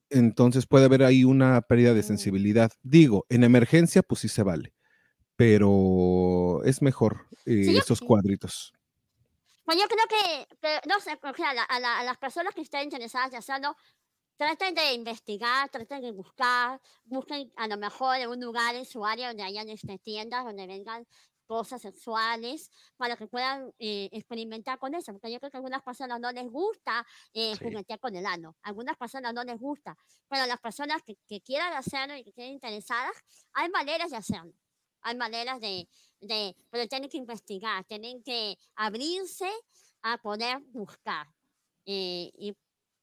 Entonces puede haber ahí una pérdida de Mm. sensibilidad. Digo, en emergencia, pues sí se vale, pero es mejor eh, esos cuadritos. Pues yo creo que, que, no sé, o sea, a, la- a la- a las personas que estén interesadas en hacerlo, traten de investigar, traten de buscar, busquen a lo mejor en un lugar en su área donde hayan este, tiendas, donde vengan cosas sexuales, para que puedan eh, experimentar con eso, porque yo creo que a algunas personas no les gusta eh, Sí. juguetear con el ano, a algunas personas no les gusta, pero las personas que, que quieran hacerlo y que estén interesadas, hay maneras de hacerlo, hay maneras de, de, pero tienen que investigar, tienen que abrirse a poder buscar eh, y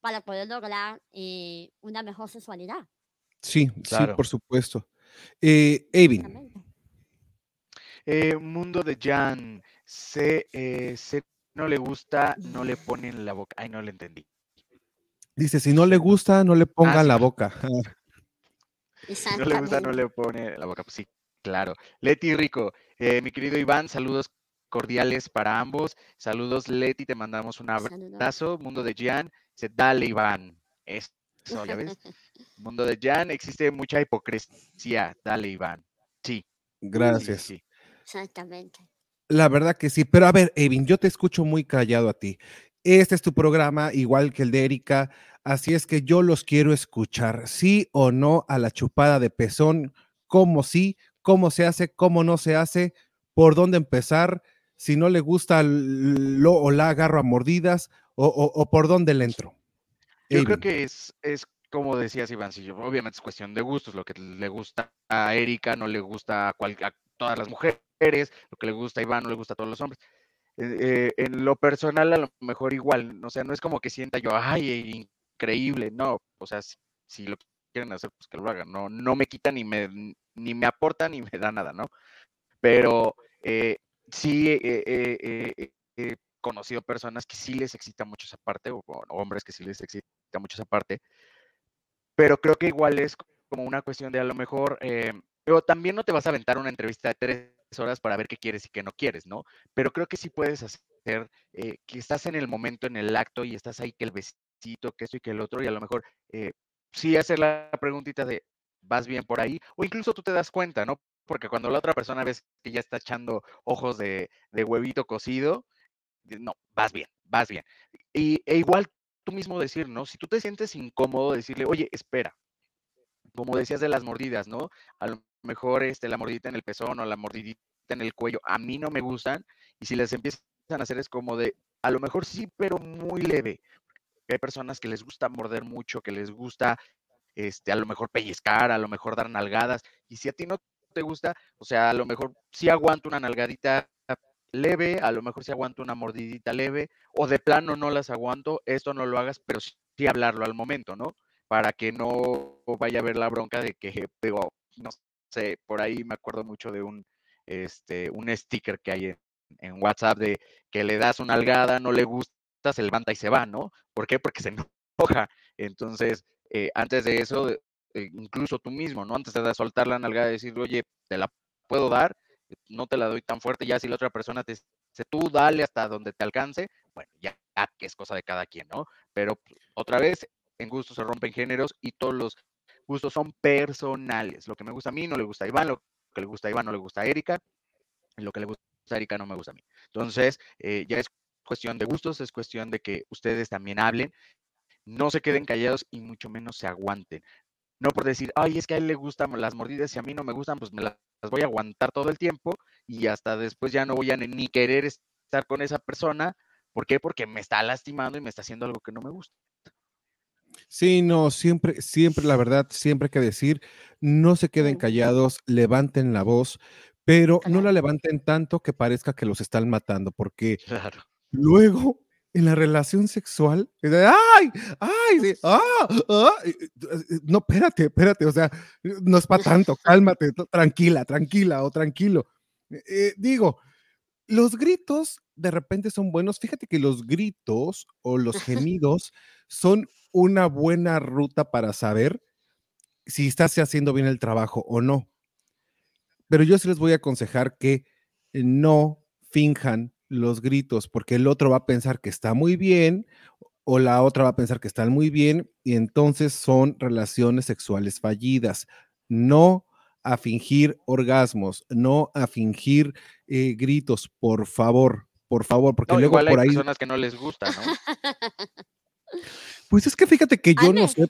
para poder lograr eh, una mejor sexualidad. Sí, sí, Claro. por supuesto. Eh. Eh, mundo de Jan, se, eh, se no le gusta, no le ponen en la boca. Ay, no le entendí. dice, si no le gusta, no le ponga sí, en la boca. Si no le gusta, no le pone la boca. Pues sí, claro. Leti Rico, eh, mi querido Iván, saludos cordiales para ambos. Saludos, Leti, te mandamos un Saludos. abrazo. Mundo de Jan, dale, Iván. Eso, ya ves. Mundo de Jan, existe mucha hipocresía. Dale, Iván. Sí, Gracias. sí. Exactamente. La verdad que sí, pero a ver, Evin, yo te escucho muy callado a ti. Este es tu programa, igual que el de Erika, así es que yo los quiero escuchar, sí o no a la chupada de pezón, cómo sí, cómo se hace, cómo no se hace, por dónde empezar, si no le gusta lo o la agarro a mordidas o, o- o por dónde le entro. Yo creo que es, es como decías, Ivancillo, obviamente es cuestión de gustos, lo que le gusta a Erika no le gusta a, cual- a todas las mujeres, lo que le gusta a Iván no le gusta a todos los hombres. Eh, eh, en lo personal, a lo mejor igual, o sea, no es como que sienta yo, ay, increíble, no, o sea, si, si lo quieren hacer, pues que lo hagan, no, no me quita ni me, ni me aporta ni me da nada, ¿no? Pero eh, sí, eh, conocido personas que sí les excita mucho esa parte, o, hombres que sí les excita mucho esa parte, pero creo que igual es como una cuestión de a lo mejor, eh, pero también no te vas a aventar una entrevista de tres horas para ver qué quieres y qué no quieres, ¿no? Pero creo que sí puedes hacer eh, que estás en el momento, en el acto y estás ahí que el besito, que esto y que el otro, y a lo mejor eh, sí hacer la preguntita de, ¿vas bien por ahí? O incluso tú te das cuenta, ¿no? Porque cuando la otra persona ves que ya está echando ojos de, de huevito cocido, no, vas bien, vas bien. Y e igual tú mismo decir, ¿no? Si tú te sientes incómodo, decirle, oye, espera, como decías de las mordidas, ¿no? A lo mejor este, la mordidita en el pezón o la mordidita en el cuello, a mí no me gustan, y si les empiezan a hacer es como de, a lo mejor sí, pero muy leve. Hay personas que les gusta morder mucho, que les gusta, este, a lo mejor pellizcar, a lo mejor dar nalgadas, y si a ti no te gusta, o sea, a lo mejor sí aguanto una nalgadita leve, a lo mejor sí aguanto una mordidita leve, o de plano no las aguanto, esto no lo hagas, pero sí hablarlo al momento, ¿no? Para que no vaya a haber la bronca de que, digo, no sé, por ahí me acuerdo mucho de un, este, un sticker que hay en, WhatsApp de que le das una algada, no le gusta, se levanta y se va, ¿no? ¿Por qué? Porque se enoja. Entonces, eh, antes de eso, eh, incluso tú mismo, ¿no? Antes de soltar la nalgada, decir, oye, te la puedo dar, no te la doy tan fuerte, ya si la otra persona te dice, tú dale hasta donde te alcance, bueno, ya, que es cosa de cada quien, ¿no? Pero pues, otra vez, en gustos se rompen géneros y todos los gustos son personales. Lo que me gusta a mí no le gusta a Iván, lo que le gusta a Iván no le gusta a Erika, lo que le gusta a Erika no me gusta a mí. Entonces, eh, ya es cuestión de gustos, es cuestión de que ustedes también hablen, no se queden callados y mucho menos se aguanten. No por decir, ay, es que a él le gustan las mordidas y a mí no me gustan, pues me las voy a aguantar todo el tiempo y hasta después ya no voy a ni querer estar con esa persona. ¿Por qué? Porque me está lastimando y me está haciendo algo que no me gusta. Sí, no, siempre, siempre, la verdad, siempre hay que decir, no se queden callados, levanten la voz, pero no la levanten tanto que parezca que los están matando, porque luego en la relación sexual, ¡ay! ¡ay! ¡ah! ah" no, espérate, espérate, o sea, no es para tanto, cálmate, tranquila, tranquila o tranquilo. Eh, digo, los gritos de repente son buenos. Fíjate que los gritos o los gemidos son una buena ruta para saber si estás haciendo bien el trabajo o no. Pero yo sí les voy a aconsejar que no finjan los gritos, porque el otro va a pensar que está muy bien o la otra va a pensar que están muy bien y entonces son relaciones sexuales fallidas. No a fingir orgasmos, no a fingir eh, gritos, por favor, por favor, porque luego igual por hay ahí. personas que no les gusta, ¿no? Pues es que fíjate que yo no sé,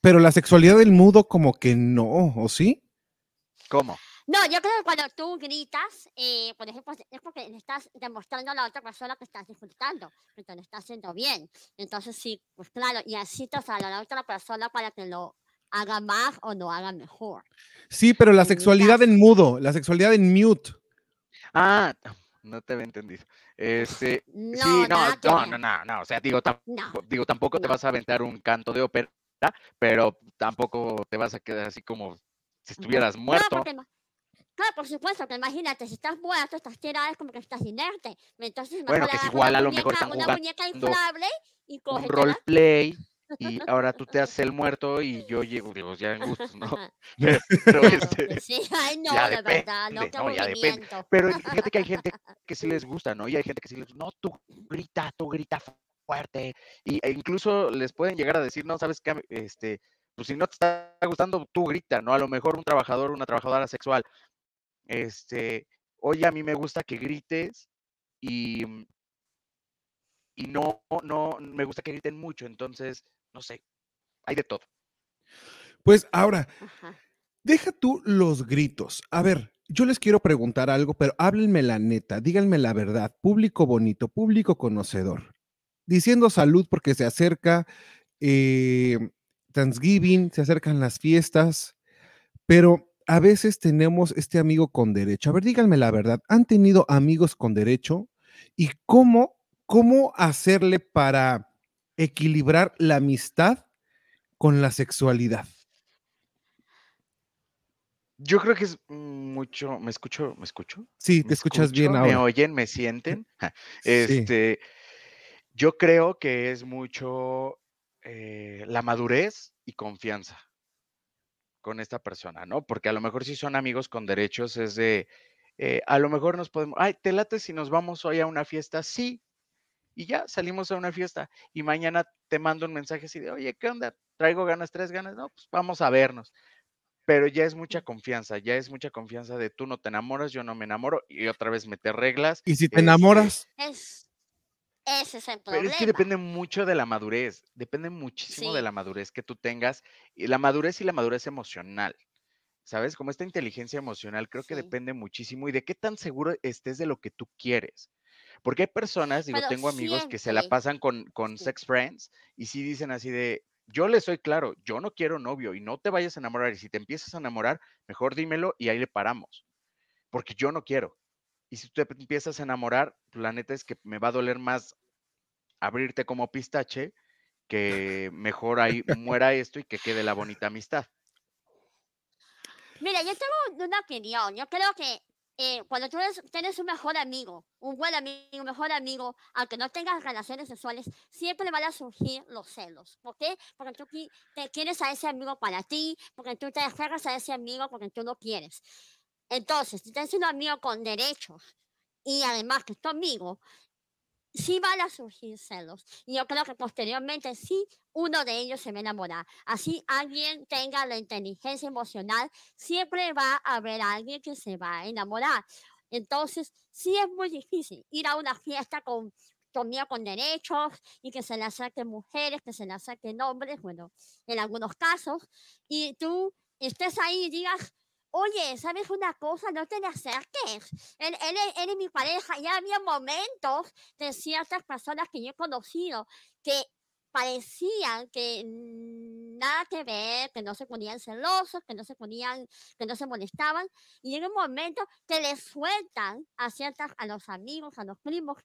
pero la sexualidad del mudo como que no, ¿o sí? ¿Cómo? No, yo creo que cuando tú gritas, eh, por ejemplo, es porque le estás demostrando a la otra persona que estás disfrutando, que te lo estás haciendo bien. Entonces, sí, pues claro, y así te sale a la otra persona para que lo haga más o lo haga mejor. Sí, pero la sexualidad en mudo, la sexualidad en mute. Ah, no te había entendido. Este, sí, No, no, que no, no, no, no, o sea, digo, tam- No, digo, tampoco te no. vas a aventar un canto de ópera, pero tampoco te vas a quedar así como si estuvieras No, muerto. porque, ma- claro, por supuesto, que imagínate, si estás muerto, estás tirado, es como que estás inerte. Entonces, mejor Bueno, que agarra igual una a lo mejor muñeca, están una jugando muñeca inflable y un cógetela. roleplay y ahora tú te haces el muerto y yo llego, digo, ya en gustos, ¿no? Pero, este, Sí, ay, no, ya de verdad, no, depende, qué no, ya depende. Pero fíjate que hay gente que sí les gusta, ¿no? Y hay gente que sí les no, tú grita, tú grita fuerte. Y, e incluso les pueden llegar a decir, no, sabes qué, este, pues si no te está gustando, tú grita, ¿no? A lo mejor un trabajador, una trabajadora sexual, este, oye, a mí me gusta que grites y, mm, y no, no, me gusta que griten mucho, entonces, no sé, hay de todo. Pues ahora, Ajá. deja tú los gritos. A ver, yo les quiero preguntar algo, pero háblenme la neta, díganme la verdad, público bonito, público conocedor. Diciendo salud porque se acerca eh, Thanksgiving, se acercan las fiestas, pero a veces tenemos este amigo con derecho. A ver, díganme la verdad, ¿han tenido amigos con derecho? ¿Y cómo, cómo hacerle para equilibrar la amistad con la sexualidad? Yo creo que es mucho, ¿me escucho? ¿Me escucho? Sí, ¿Me te escuchas bien escucho? ¿Me ahora. oyen? ¿Me sienten? Sí. Este, yo creo que es mucho eh, la madurez y confianza con esta persona, ¿no? Porque a lo mejor si son amigos con derechos es de, eh, a lo mejor nos podemos, ay, ¿te late si nos vamos hoy a una fiesta? Sí, y ya salimos a una fiesta y mañana te mando un mensaje así de, oye, ¿qué onda? Traigo ganas, tres ganas, no, pues vamos a vernos. Pero ya es mucha confianza, ya es mucha confianza de tú no te enamoras, yo no me enamoro y otra vez meter reglas. Y si te este, enamoras, Es, ese es el Pero es que depende mucho de la madurez, depende muchísimo de la madurez que tú tengas, y la madurez y la madurez emocional, ¿sabes? Como esta inteligencia emocional, creo que depende muchísimo y de qué tan seguro estés de lo que tú quieres. Porque hay personas, digo, Pero tengo amigos que se la pasan con, con Sí. sex friends y sí dicen así de, yo le soy claro, yo no quiero novio y no te vayas a enamorar y si te empiezas a enamorar, mejor dímelo y ahí le paramos, porque yo no quiero. Y si tú te empiezas a enamorar, la neta es que me va a doler más abrirte como pistache, que mejor ahí muera esto y que quede la bonita amistad. Mira, yo tengo una opinión. Yo creo que eh, cuando tú eres- tienes un mejor amigo, un buen amigo, un mejor amigo, aunque no tengas relaciones sexuales, siempre van a surgir los celos. ¿Por qué? Porque tú te quieres a ese amigo para ti, porque tú te aferras a ese amigo porque tú no quieres. Entonces, si tienes un amigo con derechos y además que es tu amigo, sí van a surgir celos. Y yo creo que posteriormente sí uno de ellos se va a enamorar. Así alguien tenga la inteligencia emocional, siempre va a haber alguien que se va a enamorar. Entonces, sí es muy difícil ir a una fiesta con conmigo con derechos y que se le acerquen mujeres, que se le acerquen hombres, bueno, en algunos casos, y tú estés ahí y digas, oye, ¿sabes una cosa? No te le acerques. Él, él, él es mi pareja. Ya había momentos de ciertas personas que yo he conocido que parecían que nada que ver, que no se ponían celosos, que no se ponían, que no se molestaban, y llega un momento que le sueltan a ciertas, a los amigos, a los primos,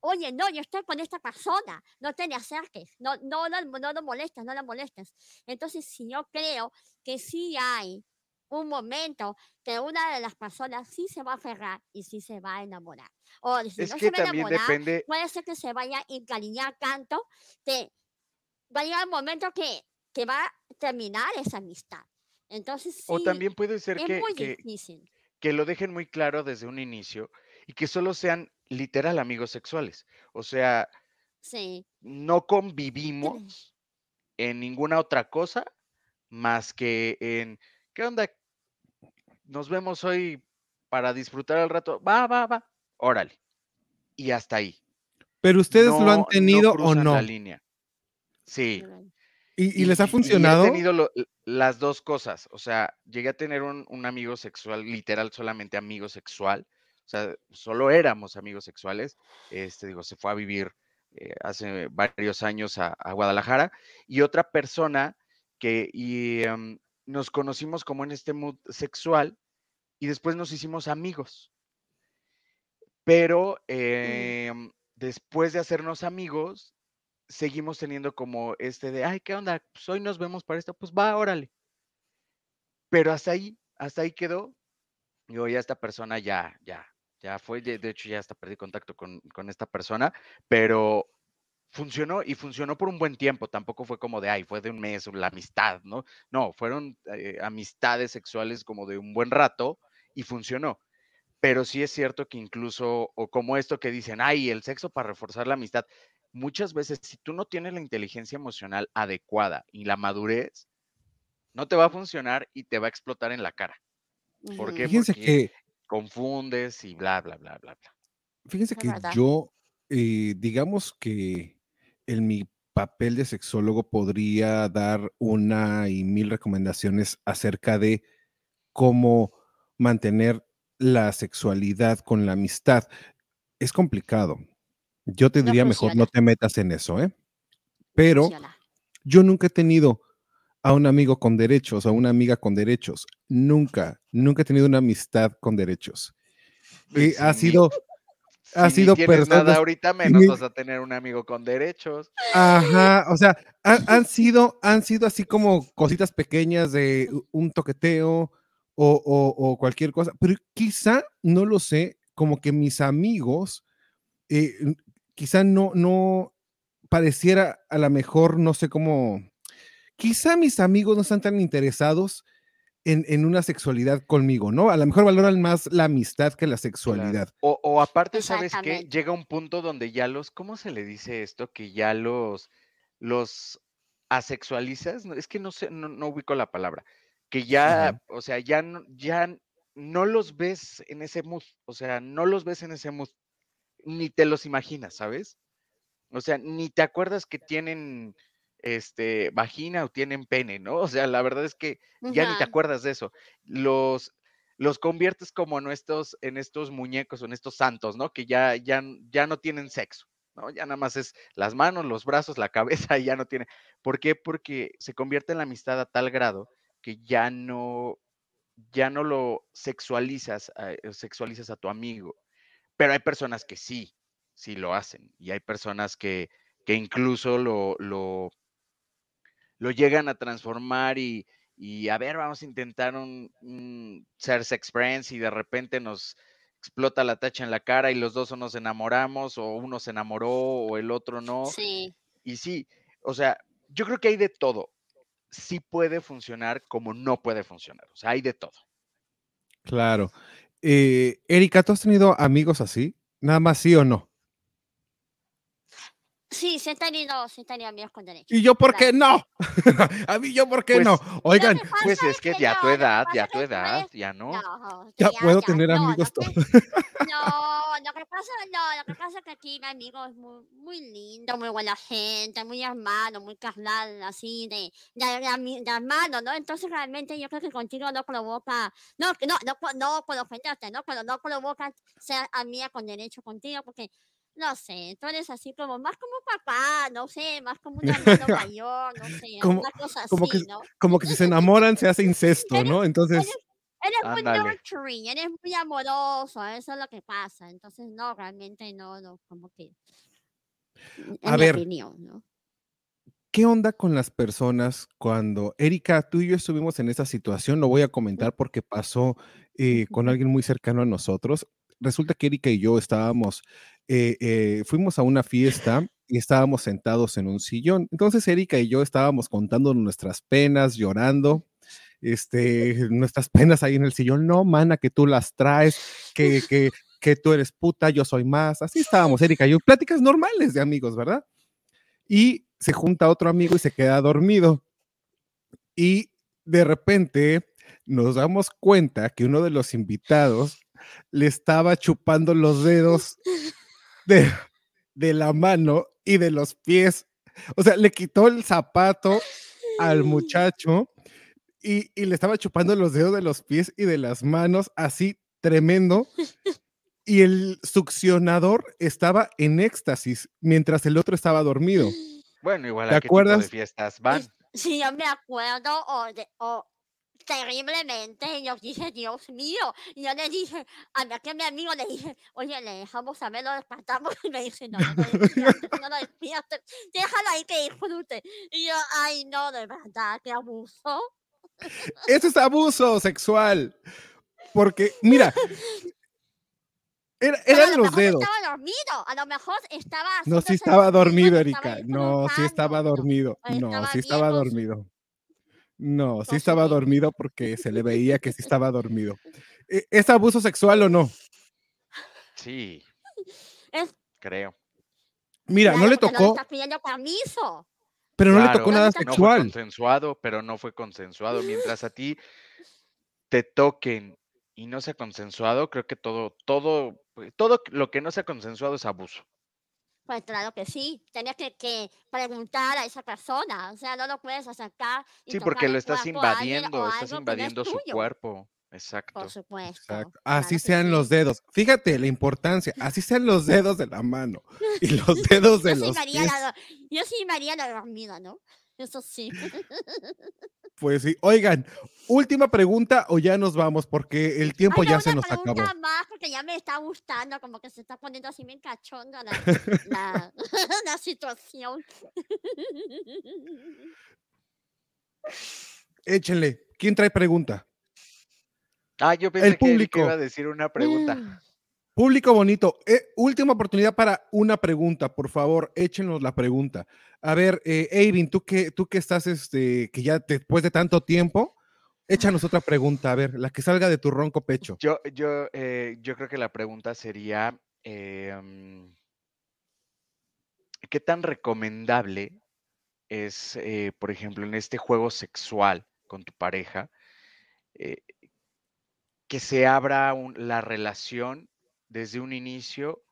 oye, no, yo estoy con esta persona, no te le acerques, no, no, no, no lo molestes, no la molestes. Entonces, si yo creo que sí hay un momento que una de las personas sí se va a aferrar y sí se va a enamorar. O si Es no que se va a también enamorar, depende, puede ser que se vaya a encariñar tanto que va a llegar un momento que, que va a terminar esa amistad. Entonces o sí, también puede ser es que, muy que, difícil. que lo dejen muy claro desde un inicio y que solo sean literal amigos sexuales. O sea, Sí, no convivimos en ninguna otra cosa más que en, ¿qué onda? Nos vemos hoy para disfrutar el rato. Va, va, va. Órale. Y hasta ahí. pero ustedes lo han No- tenido o no. la línea. Sí. ¿Y, y les ha y he funcionado? tenido lo- las dos cosas. O sea, llegué a tener un, un amigo sexual, literal, solamente amigo sexual. O sea, solo éramos amigos sexuales. Este, digo, se fue a vivir eh, hace varios años a, a Guadalajara. Y otra persona que y, em, nos conocimos como en este mood sexual y después nos hicimos amigos. Pero em, después de hacernos amigos, seguimos teniendo como este de, ay, ¿qué onda? Pues hoy nos vemos para esto, pues va, órale. Pero hasta ahí, hasta ahí quedó. Yo ya esta persona ya, ya, ya fue, de hecho ya hasta perdí contacto con, con esta persona, pero funcionó y funcionó por un buen tiempo. Tampoco fue como de, ay, fue de un mes la amistad, ¿no? No, fueron eh, amistades sexuales como de un buen rato y funcionó. Pero sí es cierto que incluso, o como esto que dicen, ay, el sexo para reforzar la amistad, muchas veces si tú no tienes la inteligencia emocional adecuada y la madurez, no te va a funcionar y te va a explotar en la cara. ¿Por Ujú. qué? Fíjense Porque que, confundes y bla, bla, bla, bla, bla. fíjense que verdad. yo, eh, digamos que en mi papel de sexólogo podría dar una y mil recomendaciones acerca de cómo mantener la sexualidad con la amistad. Es complicado. Yo te No diría mejor no te metas en eso, ¿eh? Pero Funciona. yo nunca he tenido a un amigo con derechos, a una amiga con derechos. Nunca, nunca he tenido una amistad con derechos. Pues Eh, ha sido, ha si ni sido tienes nada personas. ahorita, ni- menos vas a tener un amigo con derechos. Ajá, o sea, han, han sido, han sido así como cositas pequeñas de un toqueteo, o, o- o cualquier cosa, pero quizá, no lo sé, como que mis amigos, eh, quizá no, no pareciera a lo mejor, no sé cómo, quizá mis amigos no están tan interesados en, en una sexualidad conmigo, ¿no? A lo mejor valoran más la amistad que la Claro. sexualidad. O, o aparte, ¿sabes qué? Llega un punto donde ya los, ¿cómo se le dice esto? Que ya los, los asexualizas. Es que no sé, no, no ubico la palabra. Que ya, Ajá. o sea, ya no, ya no los ves en ese mood. O sea, no los ves en ese mood. Ni te los imaginas, ¿sabes? O sea, ni te acuerdas que tienen este vagina o tienen pene, ¿no? O sea, la verdad es que ya ni te acuerdas de eso. Los los conviertes como en estos en estos muñecos o en estos santos, ¿no? Que ya ya ya no tienen sexo, ¿no? Ya nada más es las manos, los brazos, la cabeza y ya no tiene. ¿Por qué? Porque se convierte en la amistad a tal grado que ya no ya no lo sexualizas, a- eh, sexualizas a tu amigo. Pero hay personas que sí, sí lo hacen. Y hay personas que, que incluso lo, lo, lo llegan a transformar y, y, a ver, vamos a intentar un, un ser sex friends y de repente nos explota la tacha en la cara y los dos o nos enamoramos o uno se enamoró o el otro no. Sí. Y sí, o sea, yo creo que hay de todo. Sí puede funcionar como no puede funcionar. O sea, hay de todo. Claro. Eh, Erika, ¿tú has tenido amigos así? Nada más sí o no. Sí, sí he tenido amigos con derecho. ¿Y yo por qué no? a mí yo por qué Pues, no. Oigan, que pasa Pues es que ya a no, tu edad, ya a tu edad, ya no. No, ya puedo tener no, amigos todos. No, lo que pasa, no, lo que pasa es que aquí mi amigo es muy, muy lindo, muy buena gente, muy hermano, muy carnal, así de, de, de, de hermano, ¿no? Entonces realmente yo creo que contigo no provoca, no, que no, no, no por ofenderte, ¿no? Pero no provoca ser amiga con derecho contigo, porque, no sé, tú eres así como, más como papá, no sé, más como un hermano mayor, no sé, Como- una cosa como así, que- ¿no? Como que si se enamoran se hace incesto, ¿no? Entonces, Eres, eres muy nurturing, eres muy amoroso, eso es lo que pasa. Entonces, no, realmente no, no, como que. En A mi ver. opinión, ¿no? ¿qué onda con las personas cuando, Erika, tú y yo estuvimos en esa situación? Lo voy a comentar porque pasó eh, con alguien muy cercano a nosotros. Resulta que Erika y yo estábamos, eh, eh, fuimos a una fiesta y estábamos sentados en un sillón. Entonces Erika y yo estábamos contando nuestras penas, llorando, este, nuestras penas ahí en el sillón. No, mana, que tú las traes, que, que, que tú eres puta, yo soy más. Así estábamos, Erika y yo, pláticas normales de amigos, ¿verdad? Y se junta otro amigo y se queda dormido. Y de repente nos damos cuenta que uno de los invitados le estaba chupando los dedos de, de la mano y de los pies. O sea, le quitó el zapato al muchacho y, y le estaba chupando los dedos de los pies y de las manos, así tremendo. Y el succionador estaba en éxtasis mientras el otro estaba dormido. Bueno, igual ¿Te a qué tipo de acuerdas? fiestas van. Sí, yo me acuerdo, o, de, o terriblemente, y yo dije, Dios mío, y yo le dije, a mi, que mi amigo le dije, oye, le dejamos saber, lo despertamos, y me dice, no, no lo despiertes, no lo despiertes, déjalo ahí que disfrute. Y yo, ay, no, de verdad, qué abuso. Eso es abuso sexual. Porque, mira, era, Pero eran a lo los dedos. estaba dormido, a lo mejor estaba No, haciéndose estaba dormido Erika. No, sí estaba dormido. No, sí estaba dormido. No, sí estaba dormido porque se le veía que sí estaba dormido. ¿E- ¿Es abuso sexual o no? Sí, Es, creo. Mira, no claro, le porque No le tocó, estás pidiendo permiso. pero no le tocó nada tocó. No fue sexual. consensuado, pero no fue consensuado. Mientras a ti te toquen y no sea consensuado, creo que todo, todo, pues, todo lo que no sea consensuado es abuso. Pues claro que sí, tienes que, que preguntar a esa persona, o sea, no lo puedes acercar y Sí, porque lo estás invadiendo, estás invadiendo su tuyo. cuerpo. Exacto. Por supuesto. Exacto. Así sean sí. los dedos. Fíjate la importancia. Así sean los dedos de la mano y los dedos de Yo sí, los me haría pies. la, yo sí me haría la dormida, ¿no? Eso sí. Pues sí. Oigan, última pregunta o ya nos vamos porque el tiempo Ay, no, ya se una nos acabó. pregunta más porque ya me está gustando, como que se está poniendo así bien cachonda la, la, la situación. Échenle. ¿Quién trae pregunta? Ah, yo pensé El que público. iba a decir una pregunta. Público bonito, eh, última oportunidad para una pregunta, por favor, échenos la pregunta. A ver, eh, Eivin, tú que, tú estás, este, que ya después de tanto tiempo, échanos otra pregunta, a ver, la que salga de tu ronco pecho. Yo, yo, eh, yo creo que la pregunta sería, em, ¿qué tan recomendable es, eh, por ejemplo, en este juego sexual con tu pareja, que se abra la relación desde un inicio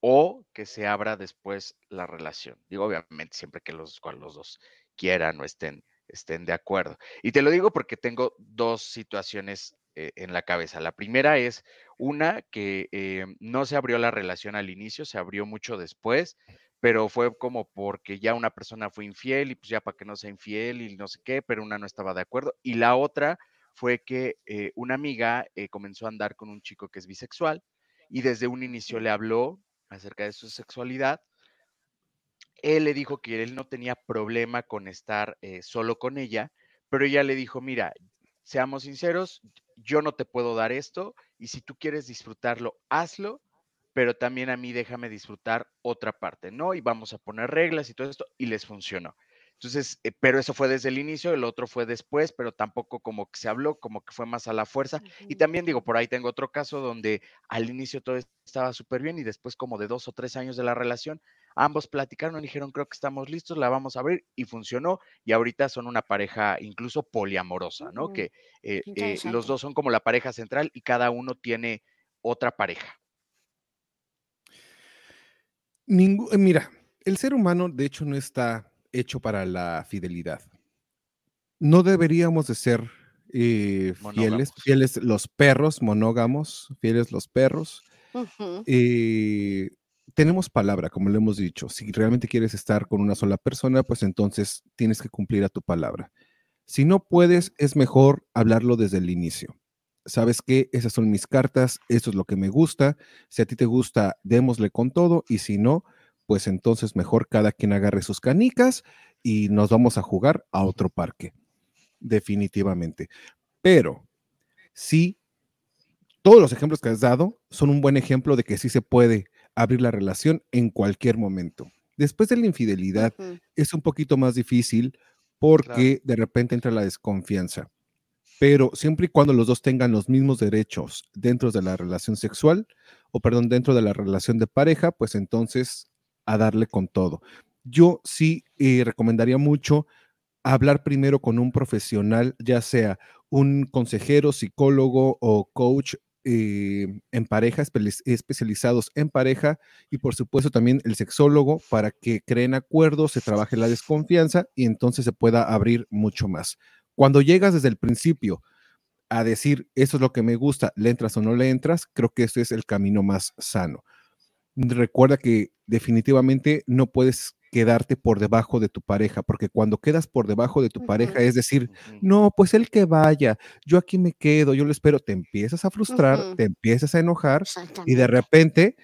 o que se abra después la relación? Digo, obviamente, siempre que los, los dos quieran o estén, estén de acuerdo. Y te lo digo porque tengo dos situaciones eh, en la cabeza. La primera es una que eh, no se abrió la relación al inicio, se abrió mucho después, pero fue como porque ya una persona fue infiel y pues ya para que no sea infiel y no sé qué, pero una no estaba de acuerdo. Y la otra fue que eh, una amiga eh, comenzó a andar con un chico que es bisexual y desde un inicio le habló acerca de su sexualidad. Él le dijo que él no tenía problema con estar eh, solo con ella, pero ella le dijo, mira, seamos sinceros, yo no te puedo dar esto y si tú quieres disfrutarlo, hazlo, pero también a mí déjame disfrutar otra parte, ¿no? Y vamos a poner reglas y todo esto y les funcionó. Entonces, eh, pero eso fue desde el inicio, el otro fue después, pero tampoco como que se habló, como que fue más a la fuerza. Y también digo, por ahí tengo otro caso donde al inicio todo estaba súper bien y después como de dos o tres años de la relación, ambos platicaron y dijeron, creo que estamos listos, la vamos a abrir y funcionó. Y ahorita son una pareja incluso poliamorosa, ¿no? Que eh, eh, los dos son como la pareja central y cada uno tiene otra pareja. Ningú- mira, el ser humano de hecho no está hecho para la fidelidad. No deberíamos de ser eh, fieles, fieles los perros, monógamos, fieles los perros. Eh, tenemos palabra, como le hemos dicho. Si realmente quieres estar con una sola persona, pues entonces tienes que cumplir a tu palabra. Si no puedes, es mejor hablarlo desde el inicio. ¿Sabes qué? Esas son mis cartas, esto es lo que me gusta. Si a ti te gusta, démosle con todo. Y si no, pues entonces mejor cada quien agarre sus canicas y nos vamos a jugar a otro parque. Definitivamente. Pero sí, todos los ejemplos que has dado son un buen ejemplo de que sí se puede abrir la relación en cualquier momento. Después de la infidelidad es un poquito más difícil porque de repente entra la desconfianza. Pero siempre y cuando los dos tengan los mismos derechos dentro de la relación sexual, o perdón, dentro de la relación de pareja, pues entonces a darle con todo. Yo sí eh, recomendaría mucho hablar primero con un profesional, ya sea un consejero, psicólogo o coach eh, en pareja, espe- especializados en pareja, y por supuesto también el sexólogo para que creen acuerdos, se trabaje la desconfianza y entonces se pueda abrir mucho más. Cuando llegas desde el principio a decir, eso es lo que me gusta, le entras o no le entras, creo que este es el camino más sano. Recuerda que definitivamente no puedes quedarte por debajo de tu pareja, porque cuando quedas por debajo de tu pareja, es decir, no, pues él que vaya, yo aquí me quedo, yo lo espero, te empiezas a frustrar, te empiezas a enojar y de repente,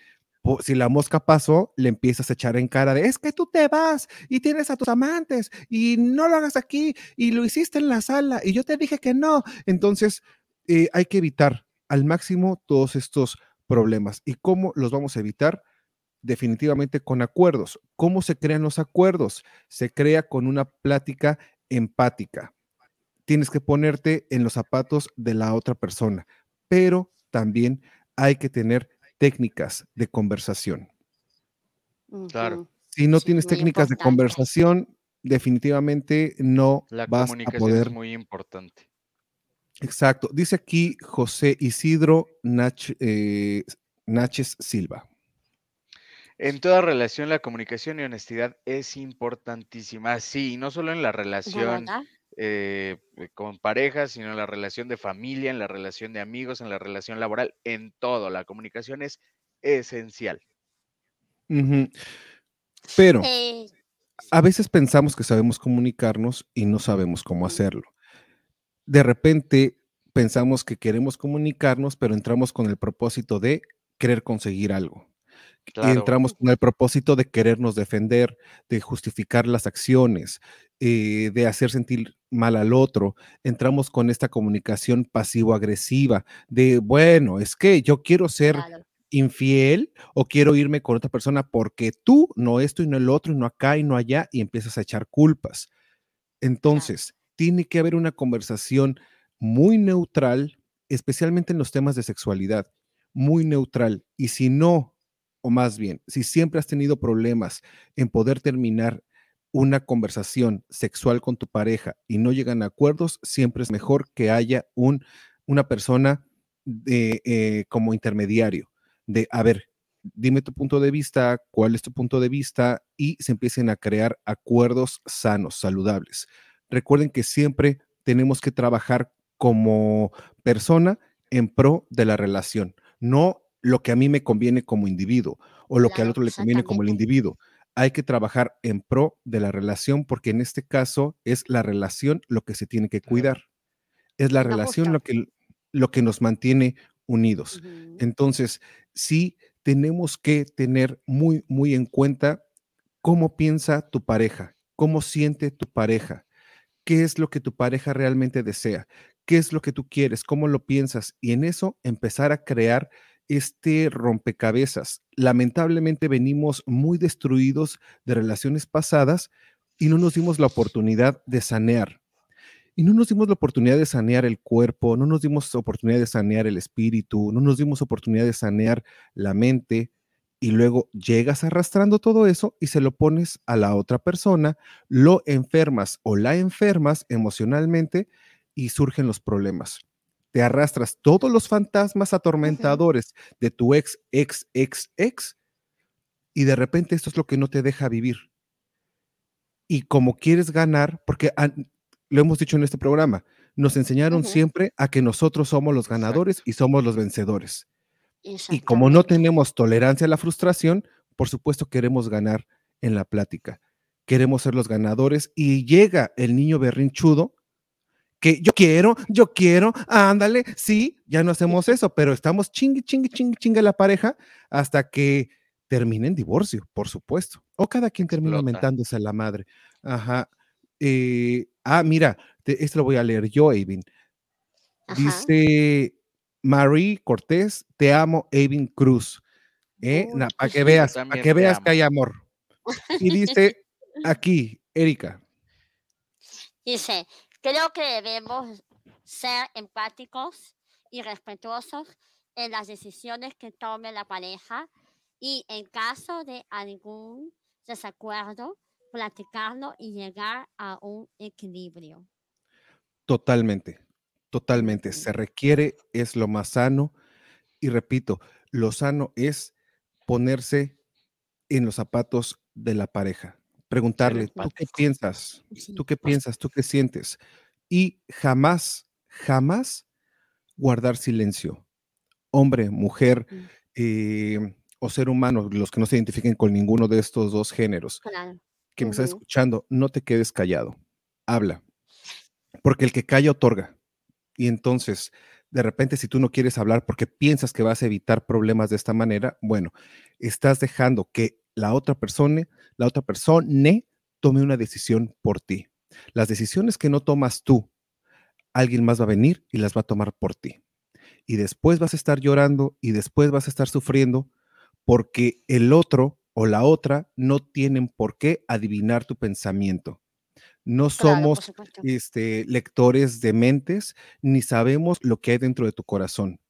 si la mosca pasó, le empiezas a echar en cara de, es que tú te vas y tienes a tus amantes y no lo hagas aquí y lo hiciste en la sala y yo te dije que no. Entonces, eh, hay que evitar al máximo todos estos problemas. ¿Y cómo los vamos a evitar? Definitivamente con acuerdos. ¿Cómo se crean los acuerdos? Se crea con una plática empática. Tienes que ponerte en los zapatos de la otra persona, pero también hay que tener técnicas de conversación. Claro. Si no Sí, tienes técnicas de conversación, definitivamente no La vas a comunicación poder es muy importante. Exacto. Dice aquí José Isidro Nach- eh, Naches Silva. En toda relación, la comunicación y honestidad es importantísima. Sí, y no solo en la ¿De relación verdad? eh, con parejas, sino en la relación de familia, en la relación de amigos, en la relación laboral, en todo. La comunicación es esencial. Pero Eh, a veces pensamos que sabemos comunicarnos y no sabemos cómo hacerlo. De repente pensamos que queremos comunicarnos, pero entramos con el propósito de querer conseguir algo. Y entramos con el propósito de querernos defender, de justificar las acciones, eh, de hacer sentir mal al otro, entramos con esta comunicación pasivo-agresiva de, bueno, es que yo quiero ser Claro. infiel o quiero irme con otra persona porque tú, no esto y no el otro, y no acá y no allá, y empiezas a echar culpas. Entonces, tiene que haber una conversación muy neutral, especialmente en los temas de sexualidad, muy neutral. Y si no, o más bien, si siempre has tenido problemas en poder terminar una conversación sexual con tu pareja y no llegan a acuerdos, siempre es mejor que haya un, una persona de, eh, como intermediario, de, a ver, dime tu punto de vista, cuál es tu punto de vista y se empiecen a crear acuerdos sanos, saludables. Recuerden que siempre tenemos que trabajar como persona en pro de la relación, no lo que a mí me conviene como individuo o lo que al otro le conviene como el individuo. Hay que trabajar en pro de la relación porque en este caso es la relación lo que se tiene que cuidar. Es la relación justo. lo que, lo que nos mantiene unidos. Entonces, sí tenemos que tener muy, muy en cuenta cómo piensa tu pareja, cómo siente tu pareja, qué es lo que tu pareja realmente desea, qué es lo que tú quieres, cómo lo piensas y en eso empezar a crear este rompecabezas. Lamentablemente venimos muy destruidos de relaciones pasadas y no nos dimos la oportunidad de sanear. Y no nos dimos la oportunidad de sanear el cuerpo, no nos dimos oportunidad de sanear el espíritu, no nos dimos oportunidad de sanear la mente. Y luego llegas arrastrando todo eso y se lo pones a la otra persona, lo enfermas o la enfermas emocionalmente y surgen los problemas. Te arrastras todos los fantasmas atormentadores de tu ex, ex, ex, ex, y de repente esto es lo que no te deja vivir. Y como quieres ganar, porque lo hemos dicho en este programa, nos enseñaron siempre a que nosotros somos los Exacto. ganadores y somos los vencedores. Y como no tenemos tolerancia a la frustración, por supuesto queremos ganar en la plática. Queremos ser los ganadores y llega el niño berrinchudo que yo quiero, yo quiero, ándale, sí, ya no hacemos eso, pero estamos chingue, chingue, chingue, chingue la pareja hasta que termine en divorcio, por supuesto. O cada quien termina Explota. mentándose a la madre. Ajá. Eh, ah, mira, te- esto lo voy a leer yo, Evin. Ajá. Dice Marie Cortés, te amo, Evin Cruz. ¿eh? Uy, para que yo veas, para que veas amo. que hay amor. Y dice aquí, Erika, Dice, creo que debemos ser empáticos y respetuosos en las decisiones que tome la pareja y en caso de algún desacuerdo, platicarlo y llegar a un equilibrio. totalmente, totalmente. Se requiere, es lo más sano. Y repito, lo sano es ponerse en los zapatos de la pareja. Preguntarle, ¿tú qué piensas? ¿Tú qué piensas? ¿Tú qué sientes? Y jamás, jamás guardar silencio. Hombre, mujer eh, o ser humano, los que no se identifiquen con ninguno de estos dos géneros, Claro. que me estás Ujú. escuchando, no te quedes callado. Habla. Porque el que calla otorga. Y entonces, de repente, si tú no quieres hablar porque piensas que vas a evitar problemas de esta manera, bueno, estás dejando que la otra persona, la otra persona tome una decisión por ti. Las decisiones que no tomas tú, alguien más va a venir y las va a tomar por ti. Y después vas a estar llorando y después vas a estar sufriendo porque el otro o la otra no tienen por qué adivinar tu pensamiento. No somos este, lectores de mentes ni sabemos lo que hay dentro de tu corazón.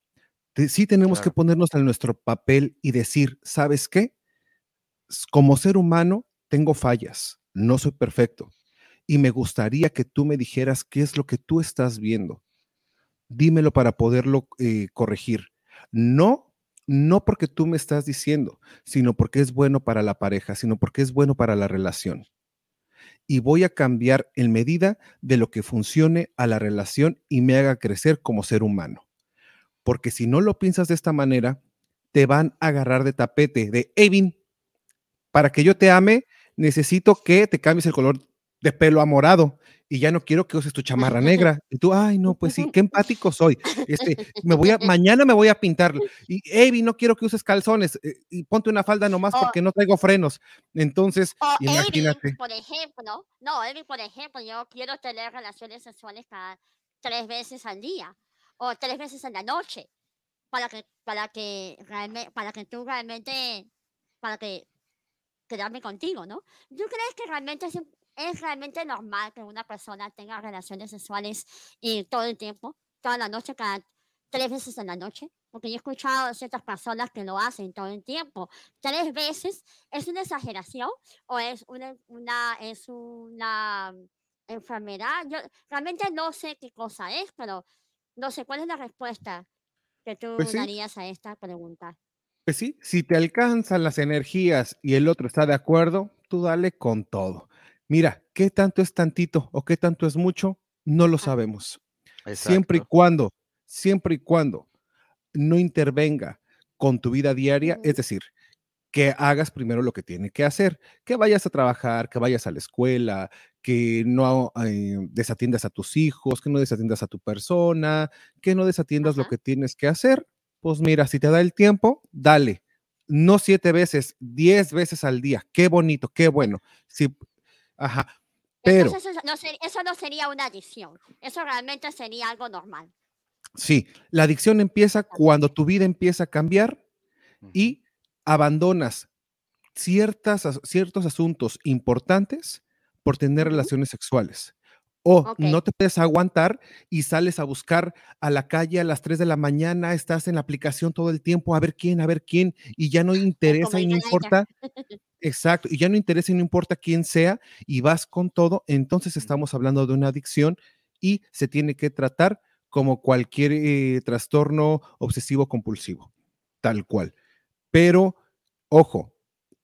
Te- sí tenemos que ponernos en nuestro papel y decir, ¿sabes qué? Como ser humano tengo fallas, no soy perfecto y me gustaría que tú me dijeras qué es lo que tú estás viendo. Dímelo para poderlo eh, corregir. No, no porque tú me estás diciendo, sino porque es bueno para la pareja, sino porque es bueno para la relación y voy a cambiar en medida de lo que funcione a la relación y me haga crecer como ser humano. Porque si no lo piensas de esta manera, te van a agarrar de tapete, de Evin, para que yo te ame, necesito que te cambies el color de pelo amorado y ya no quiero que uses tu chamarra negra. Y tú, ay, no, pues sí, qué empático soy. Este, me voy a, mañana me voy a pintar. Y, Evi, no quiero que uses calzones eh, y ponte una falda nomás Oh. porque no traigo frenos. Entonces, O imagínate. Por ejemplo, no, Evi, por ejemplo, yo quiero tener relaciones sexuales cada tres veces al día o tres veces en la noche para que, para que realmente, para que tú realmente, para que quedarme contigo, ¿no? ¿Tú crees que realmente es, es realmente normal que una persona tenga relaciones sexuales y todo el tiempo, toda la noche, cada tres veces en la noche? Porque yo he escuchado a ciertas personas que lo hacen todo el tiempo. Tres veces es una exageración o es una, una es una enfermedad. Yo realmente no sé qué cosa es, pero no sé cuál es la respuesta que tú Pues sí. darías a esta pregunta. Pues sí, si te alcanzan las energías y el otro está de acuerdo, tú dale con todo. Mira, ¿qué tanto es tantito o qué tanto es mucho? No lo sabemos. Siempre y cuando, siempre y cuando no intervenga con tu vida diaria, es decir, que hagas primero lo que tiene que hacer, que vayas a trabajar, que vayas a la escuela, que no eh, desatiendas a tus hijos, que no desatiendas a tu persona, que no desatiendas lo que tienes que hacer. Pues mira, si te da el tiempo, dale. No siete veces, diez veces al día. Qué bonito, qué bueno. Sí, ajá. Pero Entonces eso no, ser- eso no sería una adicción. Eso realmente sería algo normal. sí, la adicción empieza cuando tu vida empieza a cambiar y abandonas ciertas, as- ciertos asuntos importantes por tener relaciones sexuales. O no te puedes aguantar y sales a buscar a la calle a las 3 de la mañana, estás en la aplicación todo el tiempo a ver quién, a ver quién, y ya no interesa y no importa. Exacto, y ya no interesa y no importa quién sea, y vas con todo, entonces estamos hablando de una adicción y se tiene que tratar como cualquier eh, trastorno obsesivo compulsivo, tal cual. Pero, ojo,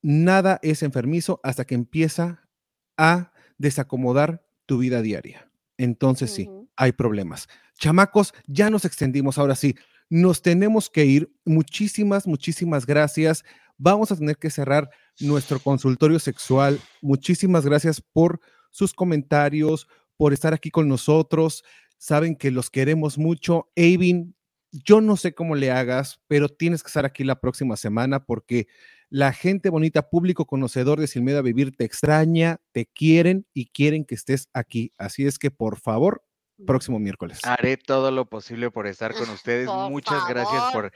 nada es enfermizo hasta que empieza a desacomodar tu vida diaria. Entonces sí, hay problemas. Chamacos, ya nos extendimos, ahora sí, nos tenemos que ir. Muchísimas, muchísimas gracias. Vamos a tener que cerrar nuestro consultorio sexual. Muchísimas gracias por sus comentarios, por estar aquí con nosotros. Saben que los queremos mucho. Avin, yo no sé cómo le hagas, pero tienes que estar aquí la próxima semana porque la gente bonita, público conocedor de Sin Miedo a Vivir, te extraña, te quieren y quieren que estés aquí. Así es que, por favor, próximo miércoles. Haré todo lo posible por estar con ustedes. Por Muchas gracias por,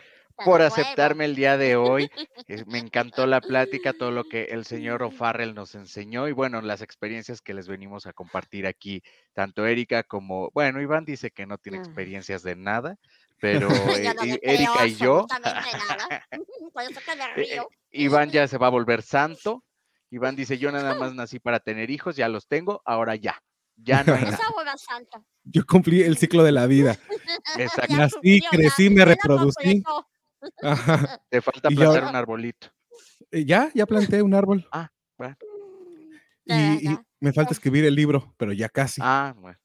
por aceptarme el día de hoy. Me encantó la plática, todo lo que el señor O'Farrell nos enseñó y bueno, las experiencias que les venimos a compartir aquí, tanto Erika como, bueno, Iván dice que no tiene experiencias de nada, pero eh, no y- Erika y yo, nada. Me eh, eh, río. Iván ya se va a volver santo. Iván dice, yo nada más nací para tener hijos, ya los tengo, ahora ya, ya no hay nada. Esa boda santa. Yo cumplí el ciclo de la vida. Exacto. Ya Nací, crecí, me reproducí. Ajá. Te falta Y plantar un arbolito. Ya, ya planté un árbol. De Y, y verdad. me falta escribir el libro, pero ya casi. Ah, bueno.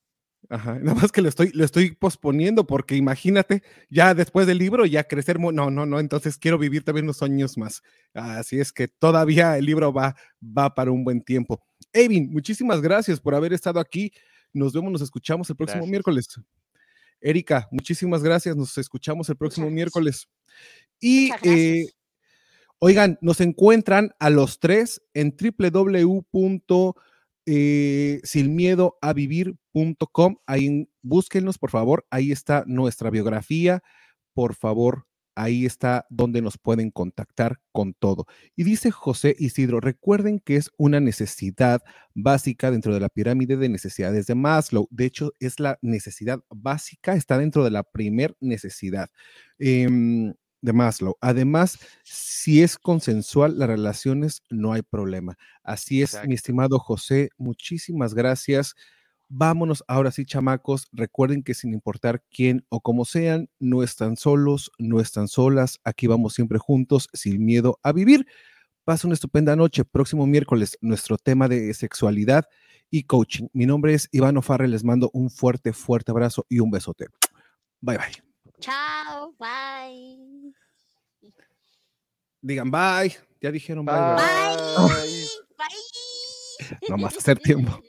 Ajá. Nada más que lo estoy, lo estoy posponiendo porque imagínate, ya después del libro, ya crecer. No, no, no. Entonces quiero vivir también unos años más. Así es que todavía el libro va, va para un buen tiempo. Evin, muchísimas gracias por haber estado aquí. Nos vemos, nos escuchamos el próximo Gracias. miércoles. Erika, muchísimas gracias. Nos escuchamos el próximo gracias. miércoles. Y eh. Oigan, nos encuentran a los tres en eh, Ahí búsquenos, por favor. Ahí está nuestra biografía. Por favor, ahí está donde nos pueden contactar con todo. Y dice José Isidro, recuerden que es una necesidad básica dentro de la pirámide de necesidades de Maslow. De hecho, es la necesidad básica, está dentro de la primer necesidad. Em, de Maslow. Además, si es consensual las relaciones, no hay problema. Así es, mi estimado José, muchísimas gracias. Vámonos ahora sí, chamacos. Recuerden que sin importar quién o cómo sean, no están solos, no están solas. Aquí vamos siempre juntos, sin miedo a vivir. Pasa una estupenda noche. Próximo miércoles, nuestro tema de sexualidad y coaching. Mi nombre es Iván Farre. Les mando un fuerte, fuerte abrazo y un besote. Bye, bye. Chao, bye. Digan bye. Ya dijeron bye. Bye. Bye. Bye. No más hacer tiempo.